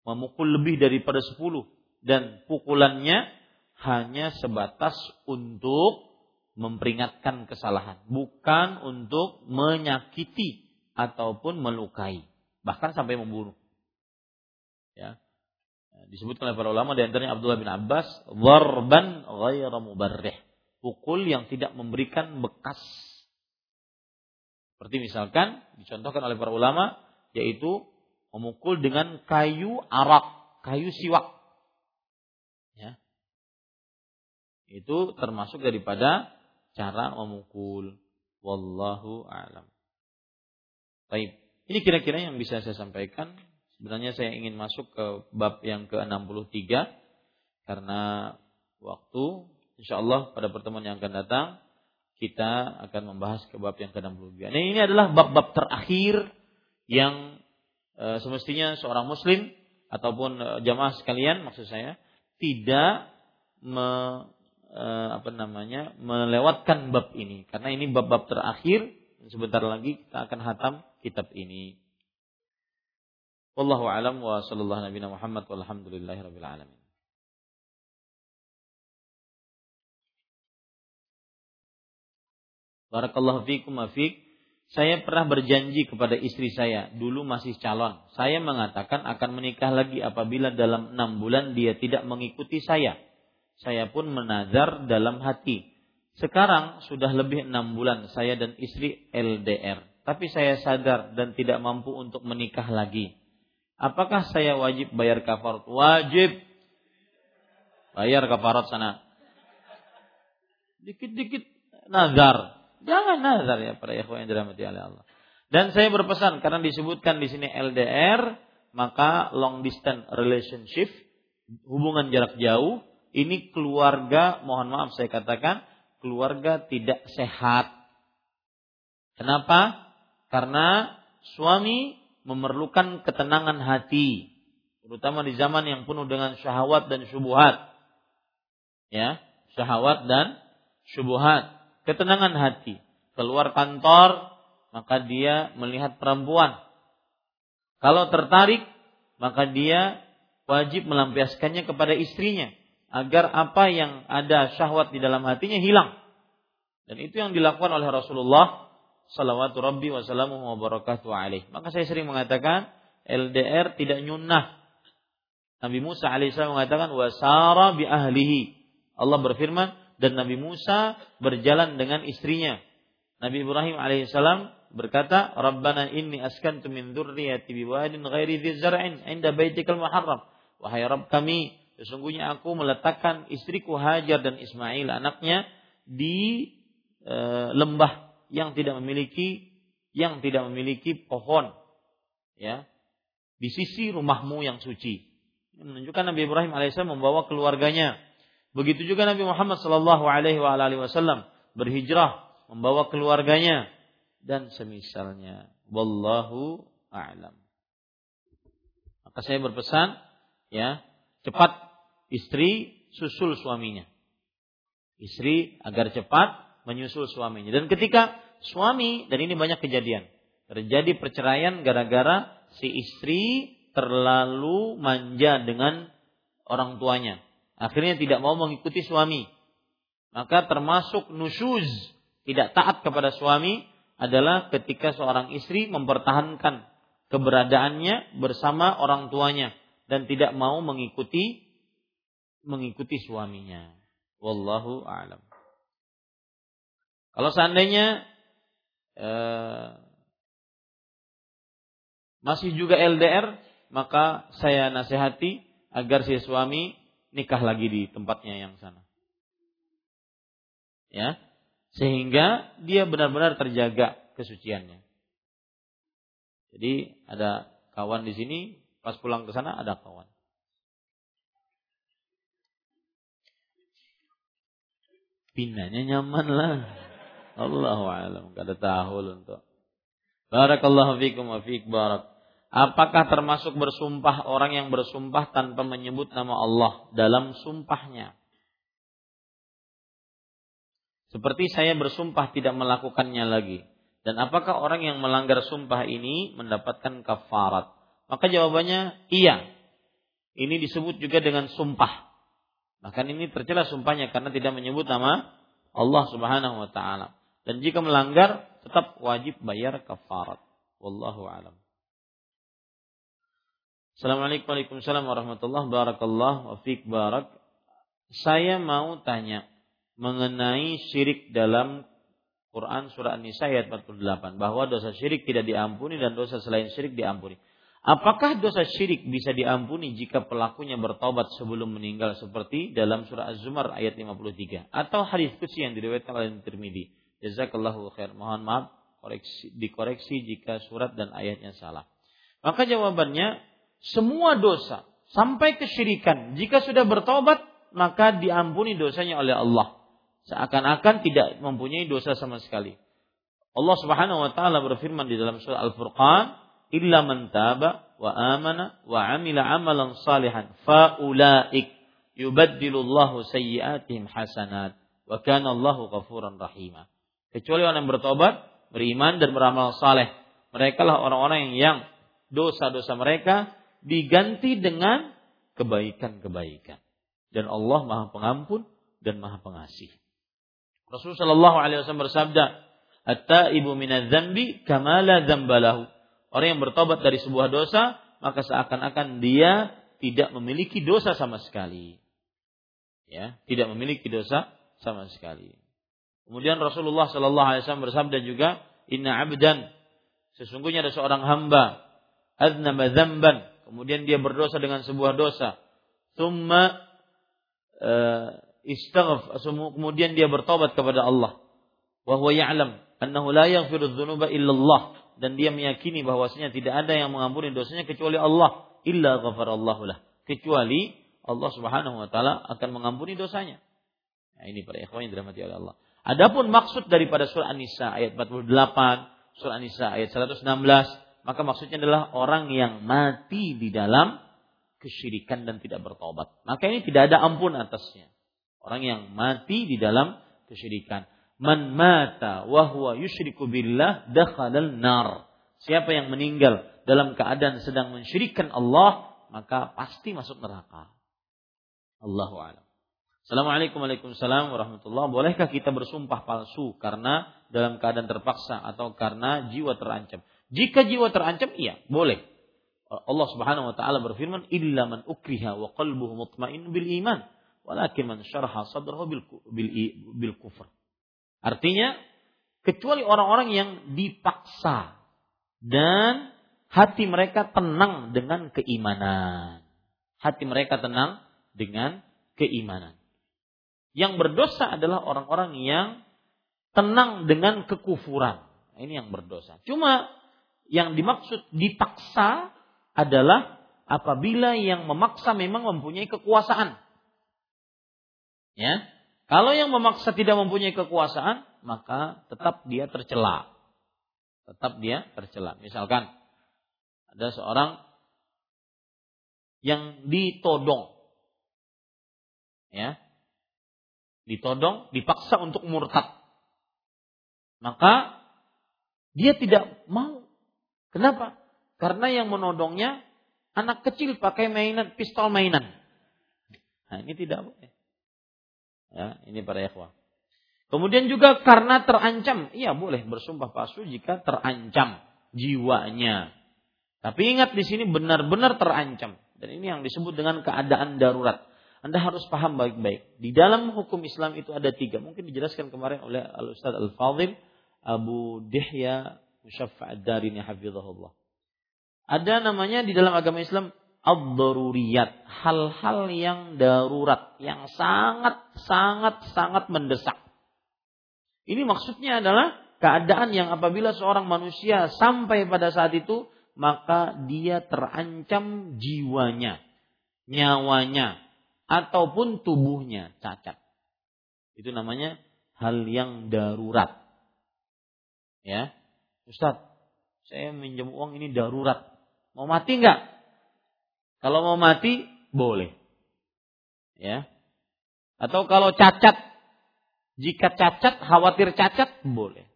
memukul lebih daripada sepuluh dan pukulannya hanya sebatas untuk memperingatkan kesalahan, bukan untuk menyakiti ataupun melukai, bahkan sampai membunuh. Ya disebutkan oleh para ulama di antaranya Abdullah bin Abbas, "Dharban ghairu mubarrih." Pukul yang tidak memberikan bekas. Seperti misalkan dicontohkan oleh para ulama yaitu memukul dengan kayu arak, kayu siwak. Ya. Itu termasuk daripada cara memukul. Wallahu a'lam. Baik. Ini kira-kira yang bisa saya sampaikan Sebenarnya saya ingin masuk ke bab yang ke-63 karena waktu insya Allah pada pertemuan yang akan datang kita akan membahas ke bab yang ke-63. Nah, ini adalah bab-bab terakhir yang e, semestinya seorang muslim ataupun e, jamaah sekalian maksud saya tidak me, e, apa namanya melewatkan bab ini karena ini bab-bab terakhir sebentar lagi kita akan hatam kitab ini. Wallahu alam wa sallallahu nabi Muhammad walhamdulillahi rabbil alamin. Barakallahu fikum afik. Saya pernah berjanji kepada istri saya, dulu masih calon. Saya mengatakan akan menikah lagi apabila dalam enam bulan dia tidak mengikuti saya. Saya pun menazar dalam hati. Sekarang sudah lebih enam bulan saya dan istri LDR. Tapi saya sadar dan tidak mampu untuk menikah lagi. Apakah saya wajib bayar kafarat? Wajib. Bayar kafarat sana. Dikit-dikit nazar. Jangan nazar ya para ikhwan yang dirahmati oleh Allah. Dan saya berpesan karena disebutkan di sini LDR, maka long distance relationship, hubungan jarak jauh, ini keluarga, mohon maaf saya katakan, keluarga tidak sehat. Kenapa? Karena suami memerlukan ketenangan hati, terutama di zaman yang penuh dengan syahwat dan syubhat. Ya, syahwat dan syubhat. Ketenangan hati. Keluar kantor, maka dia melihat perempuan. Kalau tertarik, maka dia wajib melampiaskannya kepada istrinya agar apa yang ada syahwat di dalam hatinya hilang. Dan itu yang dilakukan oleh Rasulullah salawatu rabbi wa wa barakatuh alaih. Maka saya sering mengatakan LDR tidak nyunnah. Nabi Musa alaihissalam mengatakan wasara bi ahlihi. Allah berfirman dan Nabi Musa berjalan dengan istrinya. Nabi Ibrahim alaihissalam berkata, "Rabbana inni askantu min dzurriyyati biwadin ghairi dzi zar'in 'inda baitikal muharram." Wahai Rabb kami, sesungguhnya aku meletakkan istriku Hajar dan Ismail anaknya di e, lembah yang tidak memiliki yang tidak memiliki pohon ya di sisi rumahmu yang suci. Menunjukkan Nabi Ibrahim alaihissalam membawa keluarganya. Begitu juga Nabi Muhammad sallallahu alaihi wasallam berhijrah membawa keluarganya dan semisalnya. Wallahu a'lam. Maka saya berpesan ya cepat istri susul suaminya. Istri agar cepat menyusul suaminya. Dan ketika suami dan ini banyak kejadian terjadi perceraian gara-gara si istri terlalu manja dengan orang tuanya. Akhirnya tidak mau mengikuti suami. Maka termasuk nusyuz, tidak taat kepada suami adalah ketika seorang istri mempertahankan keberadaannya bersama orang tuanya dan tidak mau mengikuti mengikuti suaminya. Wallahu a'lam. Kalau seandainya eh, masih juga LDR, maka saya nasihati agar si suami nikah lagi di tempatnya yang sana. Ya, sehingga dia benar-benar terjaga kesuciannya. Jadi ada kawan di sini, pas pulang ke sana ada kawan. Pindahnya nyaman lah. Allahu alam, gak ada tahul untuk. Barakallahu fikum wa fiik barak. Apakah termasuk bersumpah orang yang bersumpah tanpa menyebut nama Allah dalam sumpahnya? Seperti saya bersumpah tidak melakukannya lagi. Dan apakah orang yang melanggar sumpah ini mendapatkan kafarat? Maka jawabannya iya. Ini disebut juga dengan sumpah. Bahkan ini tercela sumpahnya karena tidak menyebut nama Allah Subhanahu wa taala. Dan jika melanggar tetap wajib bayar kafarat. Wallahu alam. Assalamualaikum warahmatullahi wabarakatuh. Wafik barak. Saya mau tanya mengenai syirik dalam Quran surah An-Nisa ayat 48 bahwa dosa syirik tidak diampuni dan dosa selain syirik diampuni. Apakah dosa syirik bisa diampuni jika pelakunya bertobat sebelum meninggal seperti dalam surah Az-Zumar ayat 53 atau hadis qudsi yang diriwayatkan oleh Tirmidzi? Jazakallahu khair. Mohon maaf koreksi, dikoreksi jika surat dan ayatnya salah. Maka jawabannya semua dosa sampai kesyirikan jika sudah bertobat maka diampuni dosanya oleh Allah seakan-akan tidak mempunyai dosa sama sekali. Allah Subhanahu wa taala berfirman di dalam surah Al-Furqan, "Illa man taba wa amana wa amila amalan salihan fa ulaik yubaddilullahu sayyi'atihim hasanat wa kana Allahu ghafuran rahima." Kecuali orang yang bertobat, beriman dan beramal saleh. Mereka lah orang-orang yang dosa-dosa mereka diganti dengan kebaikan-kebaikan. Dan Allah Maha Pengampun dan Maha Pengasih. Rasulullah Shallallahu Alaihi Wasallam bersabda, "At-taibu minadz-dzambi kama la dzambalahu." Orang yang bertobat dari sebuah dosa, maka seakan-akan dia tidak memiliki dosa sama sekali. Ya, tidak memiliki dosa sama sekali. Kemudian Rasulullah Shallallahu Alaihi Wasallam bersabda juga, Inna abdan, sesungguhnya ada seorang hamba, aznama dzamban, kemudian dia berdosa dengan sebuah dosa, thumma uh, istaghf, kemudian dia bertobat kepada Allah. Wa huwa ya'lam annahu la yaghfiru dzunuba illallah dan dia meyakini bahwasanya tidak ada yang mengampuni dosanya kecuali Allah illa ghafarallahu lah kecuali Allah Subhanahu wa taala akan mengampuni dosanya. Nah, ini para ikhwan yang dirahmati oleh Allah. Adapun maksud daripada surah An-Nisa ayat 48, surah An-Nisa ayat 116 maka maksudnya adalah orang yang mati di dalam kesyirikan dan tidak bertobat. Maka ini tidak ada ampun atasnya. Orang yang mati di dalam kesyirikan. Man mata wa huwa yusyriku billah dakhalal nar. Siapa yang meninggal dalam keadaan sedang mensyirikkan Allah, maka pasti masuk neraka. Allahu a'lam. Assalamualaikum warahmatullahi wabarakatuh. Bolehkah kita bersumpah palsu karena dalam keadaan terpaksa atau karena jiwa terancam? Jika jiwa terancam, iya, boleh. Allah Subhanahu wa taala berfirman, "Illa man ukriha wa qalbuhu mutmain bil iman, walakin man syaraha sadrahu bil, bil, bil kufr." Artinya, kecuali orang-orang yang dipaksa dan hati mereka tenang dengan keimanan. Hati mereka tenang dengan keimanan. Yang berdosa adalah orang-orang yang tenang dengan kekufuran. Ini yang berdosa. Cuma yang dimaksud dipaksa adalah apabila yang memaksa memang mempunyai kekuasaan. Ya. Kalau yang memaksa tidak mempunyai kekuasaan, maka tetap dia tercela. Tetap dia tercela. Misalkan ada seorang yang ditodong. Ya. Ditodong, dipaksa untuk murtad. Maka dia tidak mau. Kenapa? Karena yang menodongnya anak kecil pakai mainan, pistol mainan. Nah, ini tidak boleh. Ya, ini para ikhwah. Kemudian juga karena terancam, iya boleh bersumpah palsu jika terancam jiwanya. Tapi ingat di sini benar-benar terancam. Dan ini yang disebut dengan keadaan darurat. Anda harus paham baik-baik. Di dalam hukum Islam itu ada tiga. Mungkin dijelaskan kemarin oleh Al-Ustaz Al-Fadhil Abu Dihya Musyafa'ad Darini Hafizahullah. Ada namanya di dalam agama Islam ad-daruriyat, hal-hal yang darurat, yang sangat sangat sangat mendesak. Ini maksudnya adalah keadaan yang apabila seorang manusia sampai pada saat itu maka dia terancam jiwanya, nyawanya ataupun tubuhnya cacat. Itu namanya hal yang darurat. Ya. Ustaz, saya minjem uang ini darurat. Mau mati enggak? Kalau mau mati boleh. Ya. Atau kalau cacat, jika cacat, khawatir cacat boleh.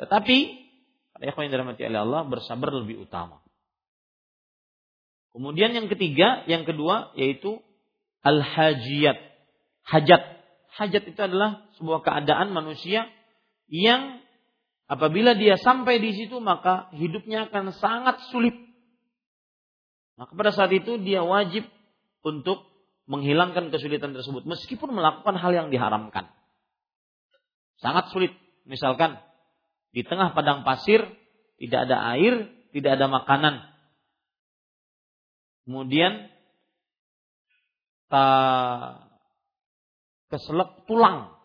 Tetapi pada ikhwan yang dirahmati oleh Allah bersabar lebih utama. Kemudian yang ketiga, yang kedua yaitu al-hajiyat. Hajat. Hajat itu adalah sebuah keadaan manusia yang apabila dia sampai di situ maka hidupnya akan sangat sulit maka pada saat itu dia wajib untuk menghilangkan kesulitan tersebut meskipun melakukan hal yang diharamkan. Sangat sulit. Misalkan di tengah padang pasir tidak ada air, tidak ada makanan. Kemudian ta keselak tulang.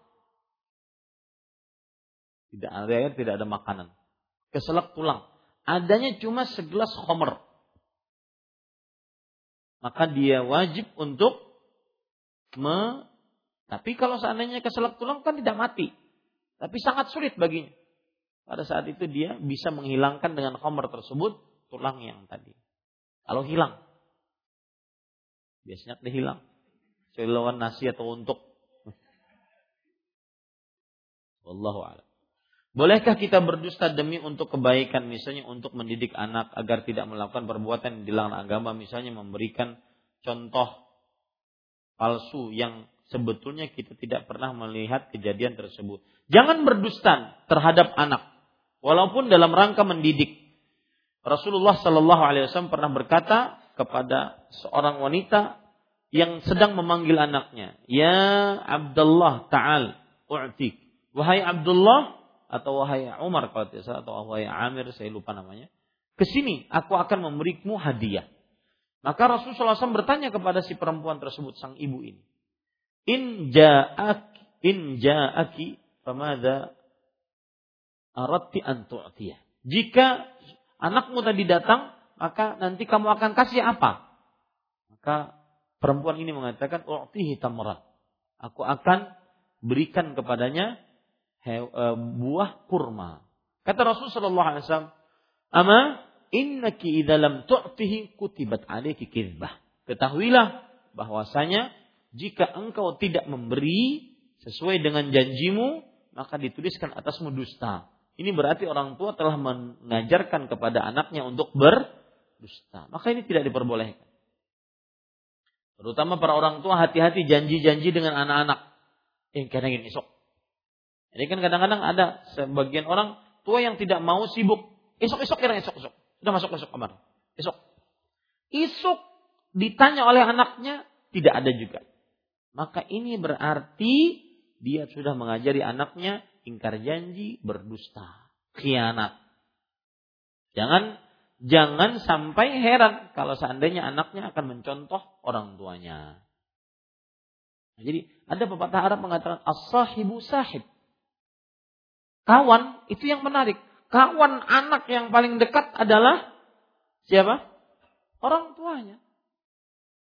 Tidak ada air, tidak ada makanan. Keselak tulang. Adanya cuma segelas homer maka dia wajib untuk me tapi kalau seandainya keselak tulang kan tidak mati. Tapi sangat sulit baginya. Pada saat itu dia bisa menghilangkan dengan khamr tersebut tulang yang tadi. Kalau hilang. Biasanya dia hilang. Lawan nasi atau untuk. Wallahu a'lam. Bolehkah kita berdusta demi untuk kebaikan, misalnya untuk mendidik anak agar tidak melakukan perbuatan yang dilarang agama, misalnya memberikan contoh palsu yang sebetulnya kita tidak pernah melihat kejadian tersebut. Jangan berdusta terhadap anak, walaupun dalam rangka mendidik. Rasulullah Shallallahu Alaihi Wasallam pernah berkata kepada seorang wanita yang sedang memanggil anaknya, Ya Abdullah Taal, u'tik. Wahai Abdullah, atau wahai Umar kalau tidak salah atau wahai Amir saya lupa namanya. Ke sini aku akan memberimu hadiah. Maka Rasulullah SAW bertanya kepada si perempuan tersebut sang ibu ini. In ja'ak in ja'aki famada aratti. Jika anakmu tadi datang, maka nanti kamu akan kasih apa? Maka perempuan ini mengatakan u'tihi tamrat. Aku akan berikan kepadanya buah kurma. Kata Rasul sallallahu alaihi wasallam, "Ama innaki idza lam tu'tihi kutibat alayki kizbah." Ketahuilah bahwasanya jika engkau tidak memberi sesuai dengan janjimu, maka dituliskan atasmu dusta. Ini berarti orang tua telah mengajarkan kepada anaknya untuk berdusta. Maka ini tidak diperbolehkan. Terutama para orang tua hati-hati janji-janji dengan anak-anak. Eh, karena gini, esok jadi kan kadang-kadang ada sebagian orang tua yang tidak mau sibuk. Esok-esok kira esok-esok. Sudah masuk esok kamar. Esok. Esok ditanya oleh anaknya tidak ada juga. Maka ini berarti dia sudah mengajari anaknya ingkar janji, berdusta, khianat. Jangan jangan sampai heran kalau seandainya anaknya akan mencontoh orang tuanya. Jadi ada pepatah Arab mengatakan as-sahibu sahib. Kawan itu yang menarik. Kawan anak yang paling dekat adalah siapa? Orang tuanya.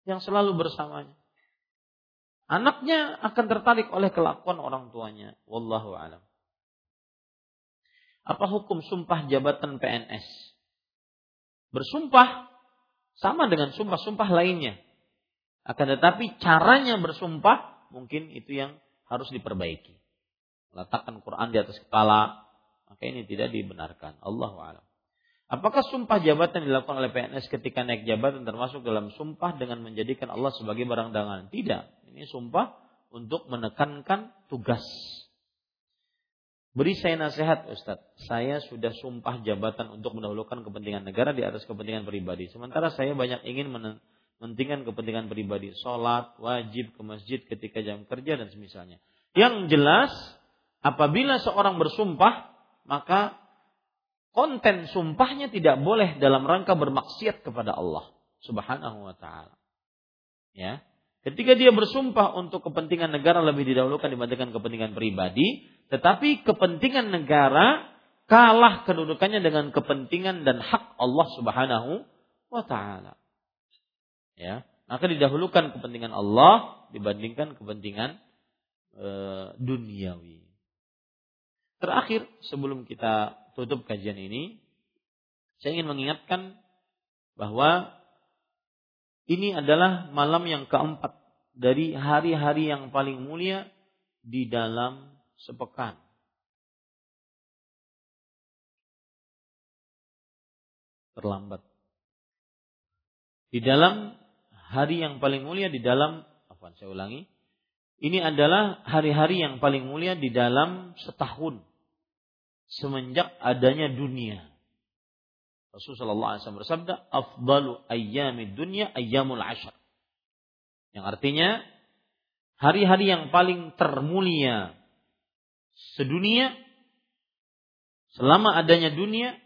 Yang selalu bersamanya. Anaknya akan tertarik oleh kelakuan orang tuanya. Wallahu alam. Apa hukum sumpah jabatan PNS? Bersumpah Sama dengan sumpah-sumpah lainnya. Akan tetapi caranya bersumpah mungkin itu yang harus diperbaiki. Letakkan Quran di atas kepala, maka ini tidak dibenarkan. Allah a'lam. Apakah sumpah jabatan dilakukan oleh PNS ketika naik jabatan termasuk dalam sumpah dengan menjadikan Allah sebagai barang dagangan? Tidak. Ini sumpah untuk menekankan tugas. Beri saya nasihat Ustadz, saya sudah sumpah jabatan untuk mendahulukan kepentingan negara di atas kepentingan pribadi. Sementara saya banyak ingin mementingkan kepentingan pribadi. Sholat, wajib ke masjid ketika jam kerja dan semisalnya. Yang jelas, apabila seorang bersumpah, maka konten sumpahnya tidak boleh dalam rangka bermaksiat kepada Allah Subhanahu wa taala. Ya. Ketika dia bersumpah untuk kepentingan negara lebih didahulukan dibandingkan kepentingan pribadi, tetapi kepentingan negara kalah kedudukannya dengan kepentingan dan hak Allah Subhanahu wa taala. Ya, maka didahulukan kepentingan Allah dibandingkan kepentingan e, duniawi. Terakhir sebelum kita tutup kajian ini, saya ingin mengingatkan bahwa ini adalah malam yang keempat dari hari-hari yang paling mulia di dalam sepekan. Terlambat. Di dalam hari yang paling mulia di dalam apa saya ulangi. Ini adalah hari-hari yang paling mulia di dalam setahun semenjak adanya dunia. Rasulullah SAW bersabda, "Afdalu ayyamid dunya ayyamul ashar." Yang artinya hari-hari yang paling termulia sedunia selama adanya dunia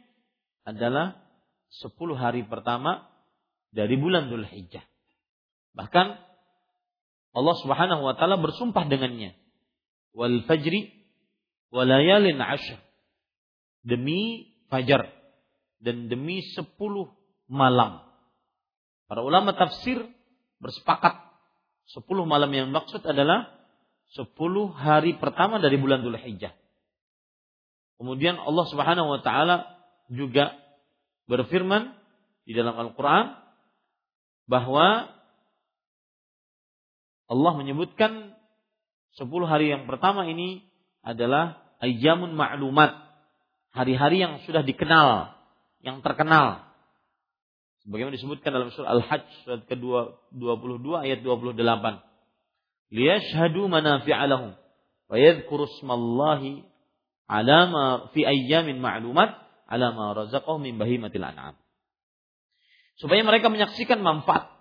adalah 10 hari pertama dari bulan Dhul Hijjah. Bahkan Allah Subhanahu wa taala bersumpah dengannya. Wal fajri walayalin ashr. Demi fajar dan demi 10 malam. Para ulama tafsir bersepakat 10 malam yang maksud adalah sepuluh hari pertama dari bulan Dhul Hijjah. Kemudian Allah Subhanahu wa taala juga berfirman di dalam Al-Qur'an bahwa Allah menyebutkan sepuluh hari yang pertama ini adalah ayyamun ma'lumat, hari-hari yang sudah dikenal, yang terkenal. Sebagaimana disebutkan dalam surah Al-Hajj surat ke-22 ayat 28 liyashhadu manafi'a lahum wa yadhkuru ismallahi ala ma fi ayyamin ma'lumat ala ma razaqahum min bahimatil an'am. Supaya mereka menyaksikan manfaat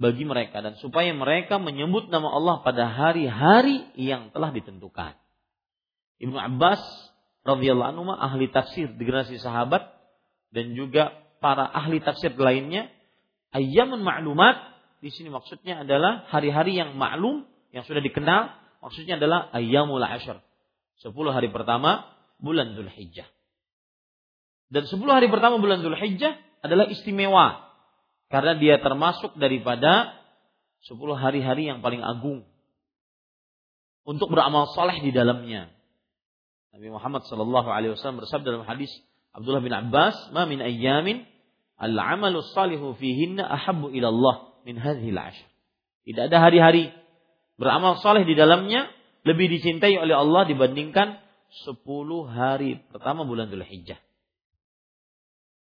bagi mereka dan supaya mereka menyebut nama Allah pada hari-hari yang telah ditentukan. Ibnu Abbas radhiyallahu anhu ahli tafsir di generasi sahabat dan juga para ahli tafsir lainnya ayyamun ma'lumat di sini maksudnya adalah hari-hari yang maklum, yang sudah dikenal, maksudnya adalah ayyamul ashar. Sepuluh hari pertama bulan Zulhijjah. Dan sepuluh hari pertama bulan Zulhijjah adalah istimewa. Karena dia termasuk daripada sepuluh hari-hari yang paling agung. Untuk beramal soleh di dalamnya. Nabi Muhammad Shallallahu Alaihi Wasallam bersabda dalam hadis Abdullah bin Abbas, "Ma min ayyamin al-amalu salihu fihinna ahabbu ila Allah min hadhil ashr. Tidak ada hari-hari beramal soleh di dalamnya lebih dicintai oleh Allah dibandingkan 10 hari pertama bulan Dhul Hijjah.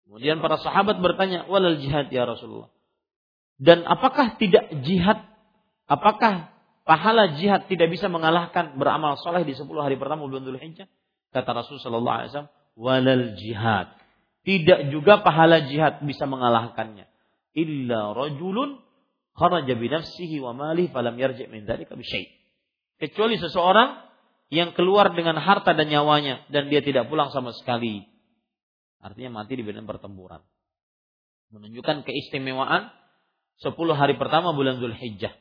Kemudian para sahabat bertanya, "Walal jihad ya Rasulullah?" Dan apakah tidak jihad? Apakah pahala jihad tidak bisa mengalahkan beramal soleh di 10 hari pertama bulan Dhul Hijjah? Kata Rasul sallallahu alaihi wasallam, "Walal jihad." Tidak juga pahala jihad bisa mengalahkannya illa rajulun kharaja bi nafsihi wa malihi falam yarji' min dzalika bi. Kecuali seseorang yang keluar dengan harta dan nyawanya dan dia tidak pulang sama sekali. Artinya mati di medan pertempuran. Menunjukkan keistimewaan 10 hari pertama bulan Zulhijjah.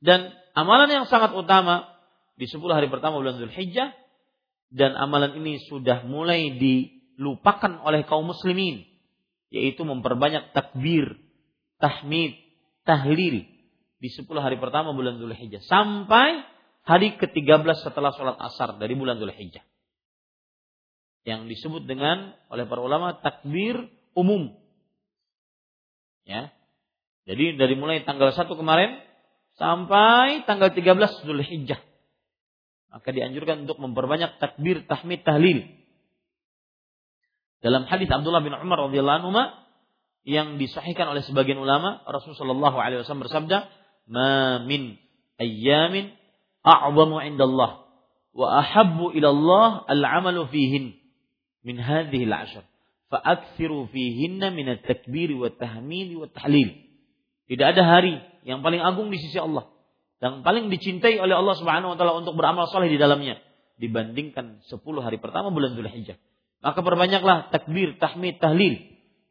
Dan amalan yang sangat utama di 10 hari pertama bulan Zulhijjah dan amalan ini sudah mulai dilupakan oleh kaum muslimin yaitu memperbanyak takbir, tahmid, tahlil di 10 hari pertama bulan Zulhijjah sampai hari ke-13 setelah sholat asar dari bulan Zulhijjah. Yang disebut dengan oleh para ulama takbir umum. Ya. Jadi dari mulai tanggal 1 kemarin sampai tanggal 13 Zulhijjah. Maka dianjurkan untuk memperbanyak takbir, tahmid, tahlil. Dalam hadis Abdullah bin Umar radhiyallahu anhu yang disahihkan oleh sebagian ulama, Rasulullah SAW bersabda, "Ma min ayyamin a'zamu 'indallah wa ahabbu ila Allah al-'amalu fihin min hadhihi al-'ashr." Fa'akthiru fihinna min at-takbir wa tahmid wa tahlil. Tidak ada hari yang paling agung di sisi Allah yang paling dicintai oleh Allah Subhanahu wa taala untuk beramal soleh di dalamnya dibandingkan 10 hari pertama bulan Dzulhijjah. Maka perbanyaklah takbir, tahmid, tahlil.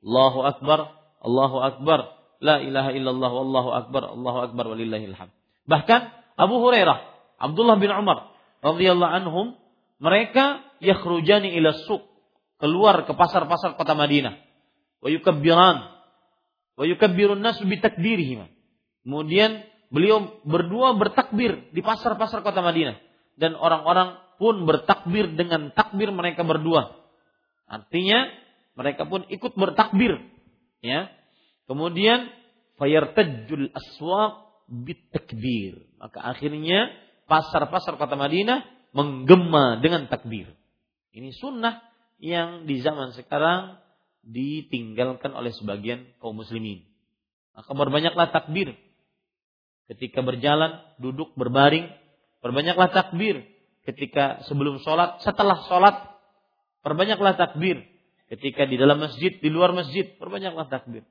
Allahu akbar, Allahu akbar, la ilaha illallah wallahu akbar, Allahu akbar walillahil hamd. Bahkan Abu Hurairah, Abdullah bin Umar radhiyallahu anhum mereka yakhrujani ila suq keluar ke pasar-pasar kota Madinah. Wa yukabbiran wa yukabbirun nas bi takbirihim. Kemudian beliau berdua bertakbir di pasar-pasar kota Madinah dan orang-orang pun bertakbir dengan takbir mereka berdua. Artinya mereka pun ikut bertakbir, ya. Kemudian fayartajul aswaq bitakbir. Maka akhirnya pasar-pasar kota Madinah menggema dengan takbir. Ini sunnah yang di zaman sekarang ditinggalkan oleh sebagian kaum muslimin. Maka berbanyaklah takbir. Ketika berjalan, duduk, berbaring, berbanyaklah takbir. Ketika sebelum sholat, setelah sholat, berbanyaklah takbir. Ketika di dalam masjid, di luar masjid, berbanyaklah takbir.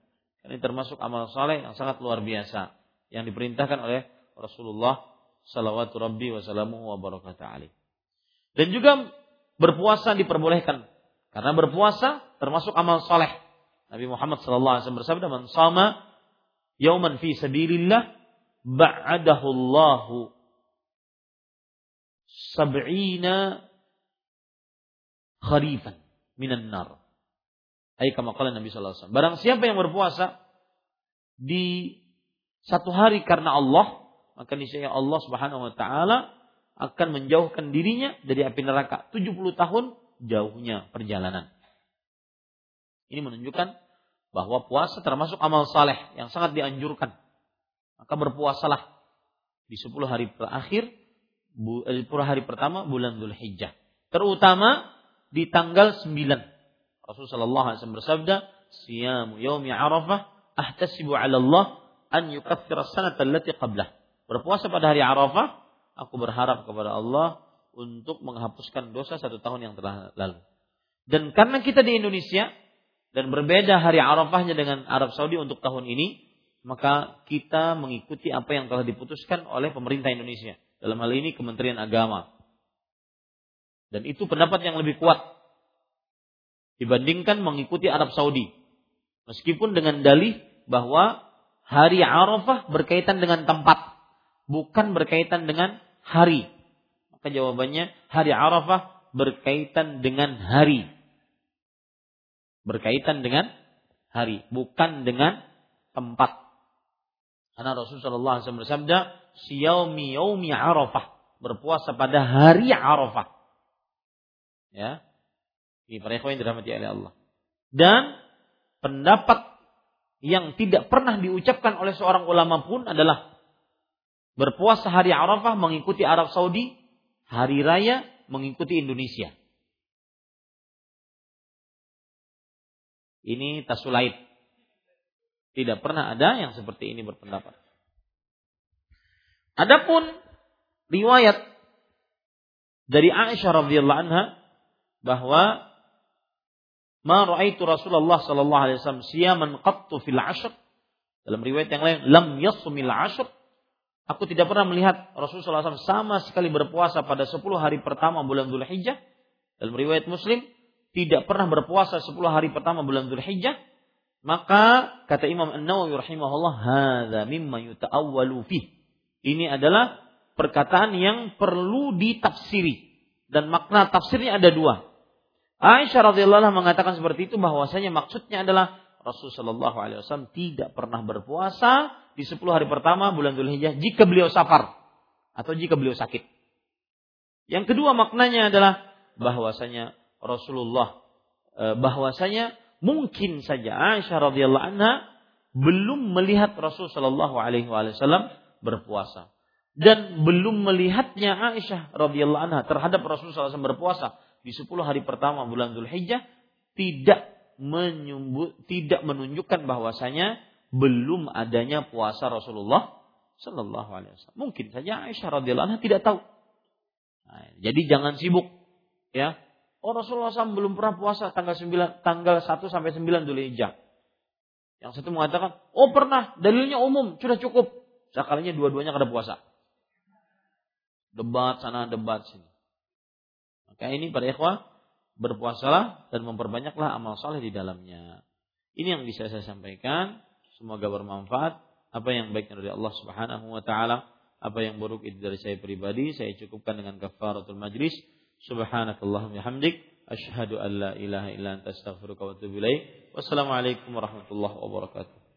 Ini termasuk amal soleh yang sangat luar biasa yang diperintahkan oleh Rasulullah Salawatu Rabbi wa wa barakatuh alaih. Dan juga berpuasa diperbolehkan karena berpuasa termasuk amal soleh. Nabi Muhammad SAW bersabda, "Man sama yauman fi sabilillah ba'adahu Allahu sab'ina kharifan minan nar." Ayat kama Nabi SAW. Barang siapa yang berpuasa di satu hari karena Allah, maka niscaya Allah Subhanahu wa taala akan menjauhkan dirinya dari api neraka 70 tahun jauhnya perjalanan. Ini menunjukkan bahwa puasa termasuk amal saleh yang sangat dianjurkan. Maka berpuasalah di 10 hari terakhir, 10 eh, hari pertama bulan Dhul Hijjah. Terutama di tanggal 9. Rasulullah SAW bersabda, Siyamu yaumi arafah, ahtasibu ala Allah an yukathira sanata allati qablah. Berpuasa pada hari Arafah, aku berharap kepada Allah untuk menghapuskan dosa satu tahun yang telah lalu. Dan karena kita di Indonesia, dan berbeda hari Arafahnya dengan Arab Saudi untuk tahun ini, maka kita mengikuti apa yang telah diputuskan oleh pemerintah Indonesia. Dalam hal ini Kementerian Agama. Dan itu pendapat yang lebih kuat dibandingkan mengikuti Arab Saudi. Meskipun dengan dalih bahwa hari Arafah berkaitan dengan tempat, bukan berkaitan dengan hari. Maka jawabannya hari Arafah berkaitan dengan hari berkaitan dengan hari, bukan dengan tempat. Karena Rasulullah SAW bersabda, "Siyaumi yaumi Arafah." Berpuasa pada hari Arafah. Ya. Ini para ikhwan yang dirahmati oleh Allah. Dan pendapat yang tidak pernah diucapkan oleh seorang ulama pun adalah berpuasa hari Arafah mengikuti Arab Saudi, hari raya mengikuti Indonesia. Ini tasulait. Tidak pernah ada yang seperti ini berpendapat. Adapun riwayat dari Aisyah radhiyallahu anha bahwa ma raaitu Rasulullah sallallahu alaihi wasallam siyaman qattu fil ashr. Dalam riwayat yang lain lam yasumil ashr. Aku tidak pernah melihat Rasulullah SAW sama sekali berpuasa pada 10 hari pertama bulan Dzulhijjah. Dalam riwayat Muslim tidak pernah berpuasa 10 hari pertama bulan Dzulhijjah, maka kata Imam An-Nawawi rahimahullah, hadza mimma yuta'awwalu fih. Ini adalah perkataan yang perlu ditafsiri dan makna tafsirnya ada dua. Aisyah radhiyallahu anha mengatakan seperti itu bahwasanya maksudnya adalah Rasulullah Shallallahu alaihi wasallam tidak pernah berpuasa di 10 hari pertama bulan Dzulhijjah jika beliau safar atau jika beliau sakit. Yang kedua maknanya adalah bahwasanya Rasulullah e, bahwasanya mungkin saja Aisyah radhiyallahu anha belum melihat Rasul Shallallahu Alaihi Wasallam berpuasa dan belum melihatnya Aisyah radhiyallahu anha terhadap Rasul SAW berpuasa di 10 hari pertama bulan Zulhijjah tidak menyumbut, tidak menunjukkan bahwasanya belum adanya puasa Rasulullah Shallallahu Alaihi Wasallam. Mungkin saja Aisyah radhiyallahu anha tidak tahu. Nah, jadi jangan sibuk, ya. Oh Rasulullah SAW belum pernah puasa tanggal 9, tanggal 1 sampai 9 Dzulhijjah. Yang satu mengatakan, oh pernah, dalilnya umum, sudah cukup. Sekalinya dua-duanya kada puasa. Debat sana, debat sini. Maka ini para ikhwah, berpuasalah dan memperbanyaklah amal saleh di dalamnya. Ini yang bisa saya sampaikan. Semoga bermanfaat. Apa yang baik dari Allah Subhanahu wa taala, apa yang buruk itu dari saya pribadi, saya cukupkan dengan kafaratul majlis. Subhanakallahumma hamdik asyhadu an la ilaha illa anta astaghfiruka wa atubu ilaik. Wassalamualaikum warahmatullahi wabarakatuh.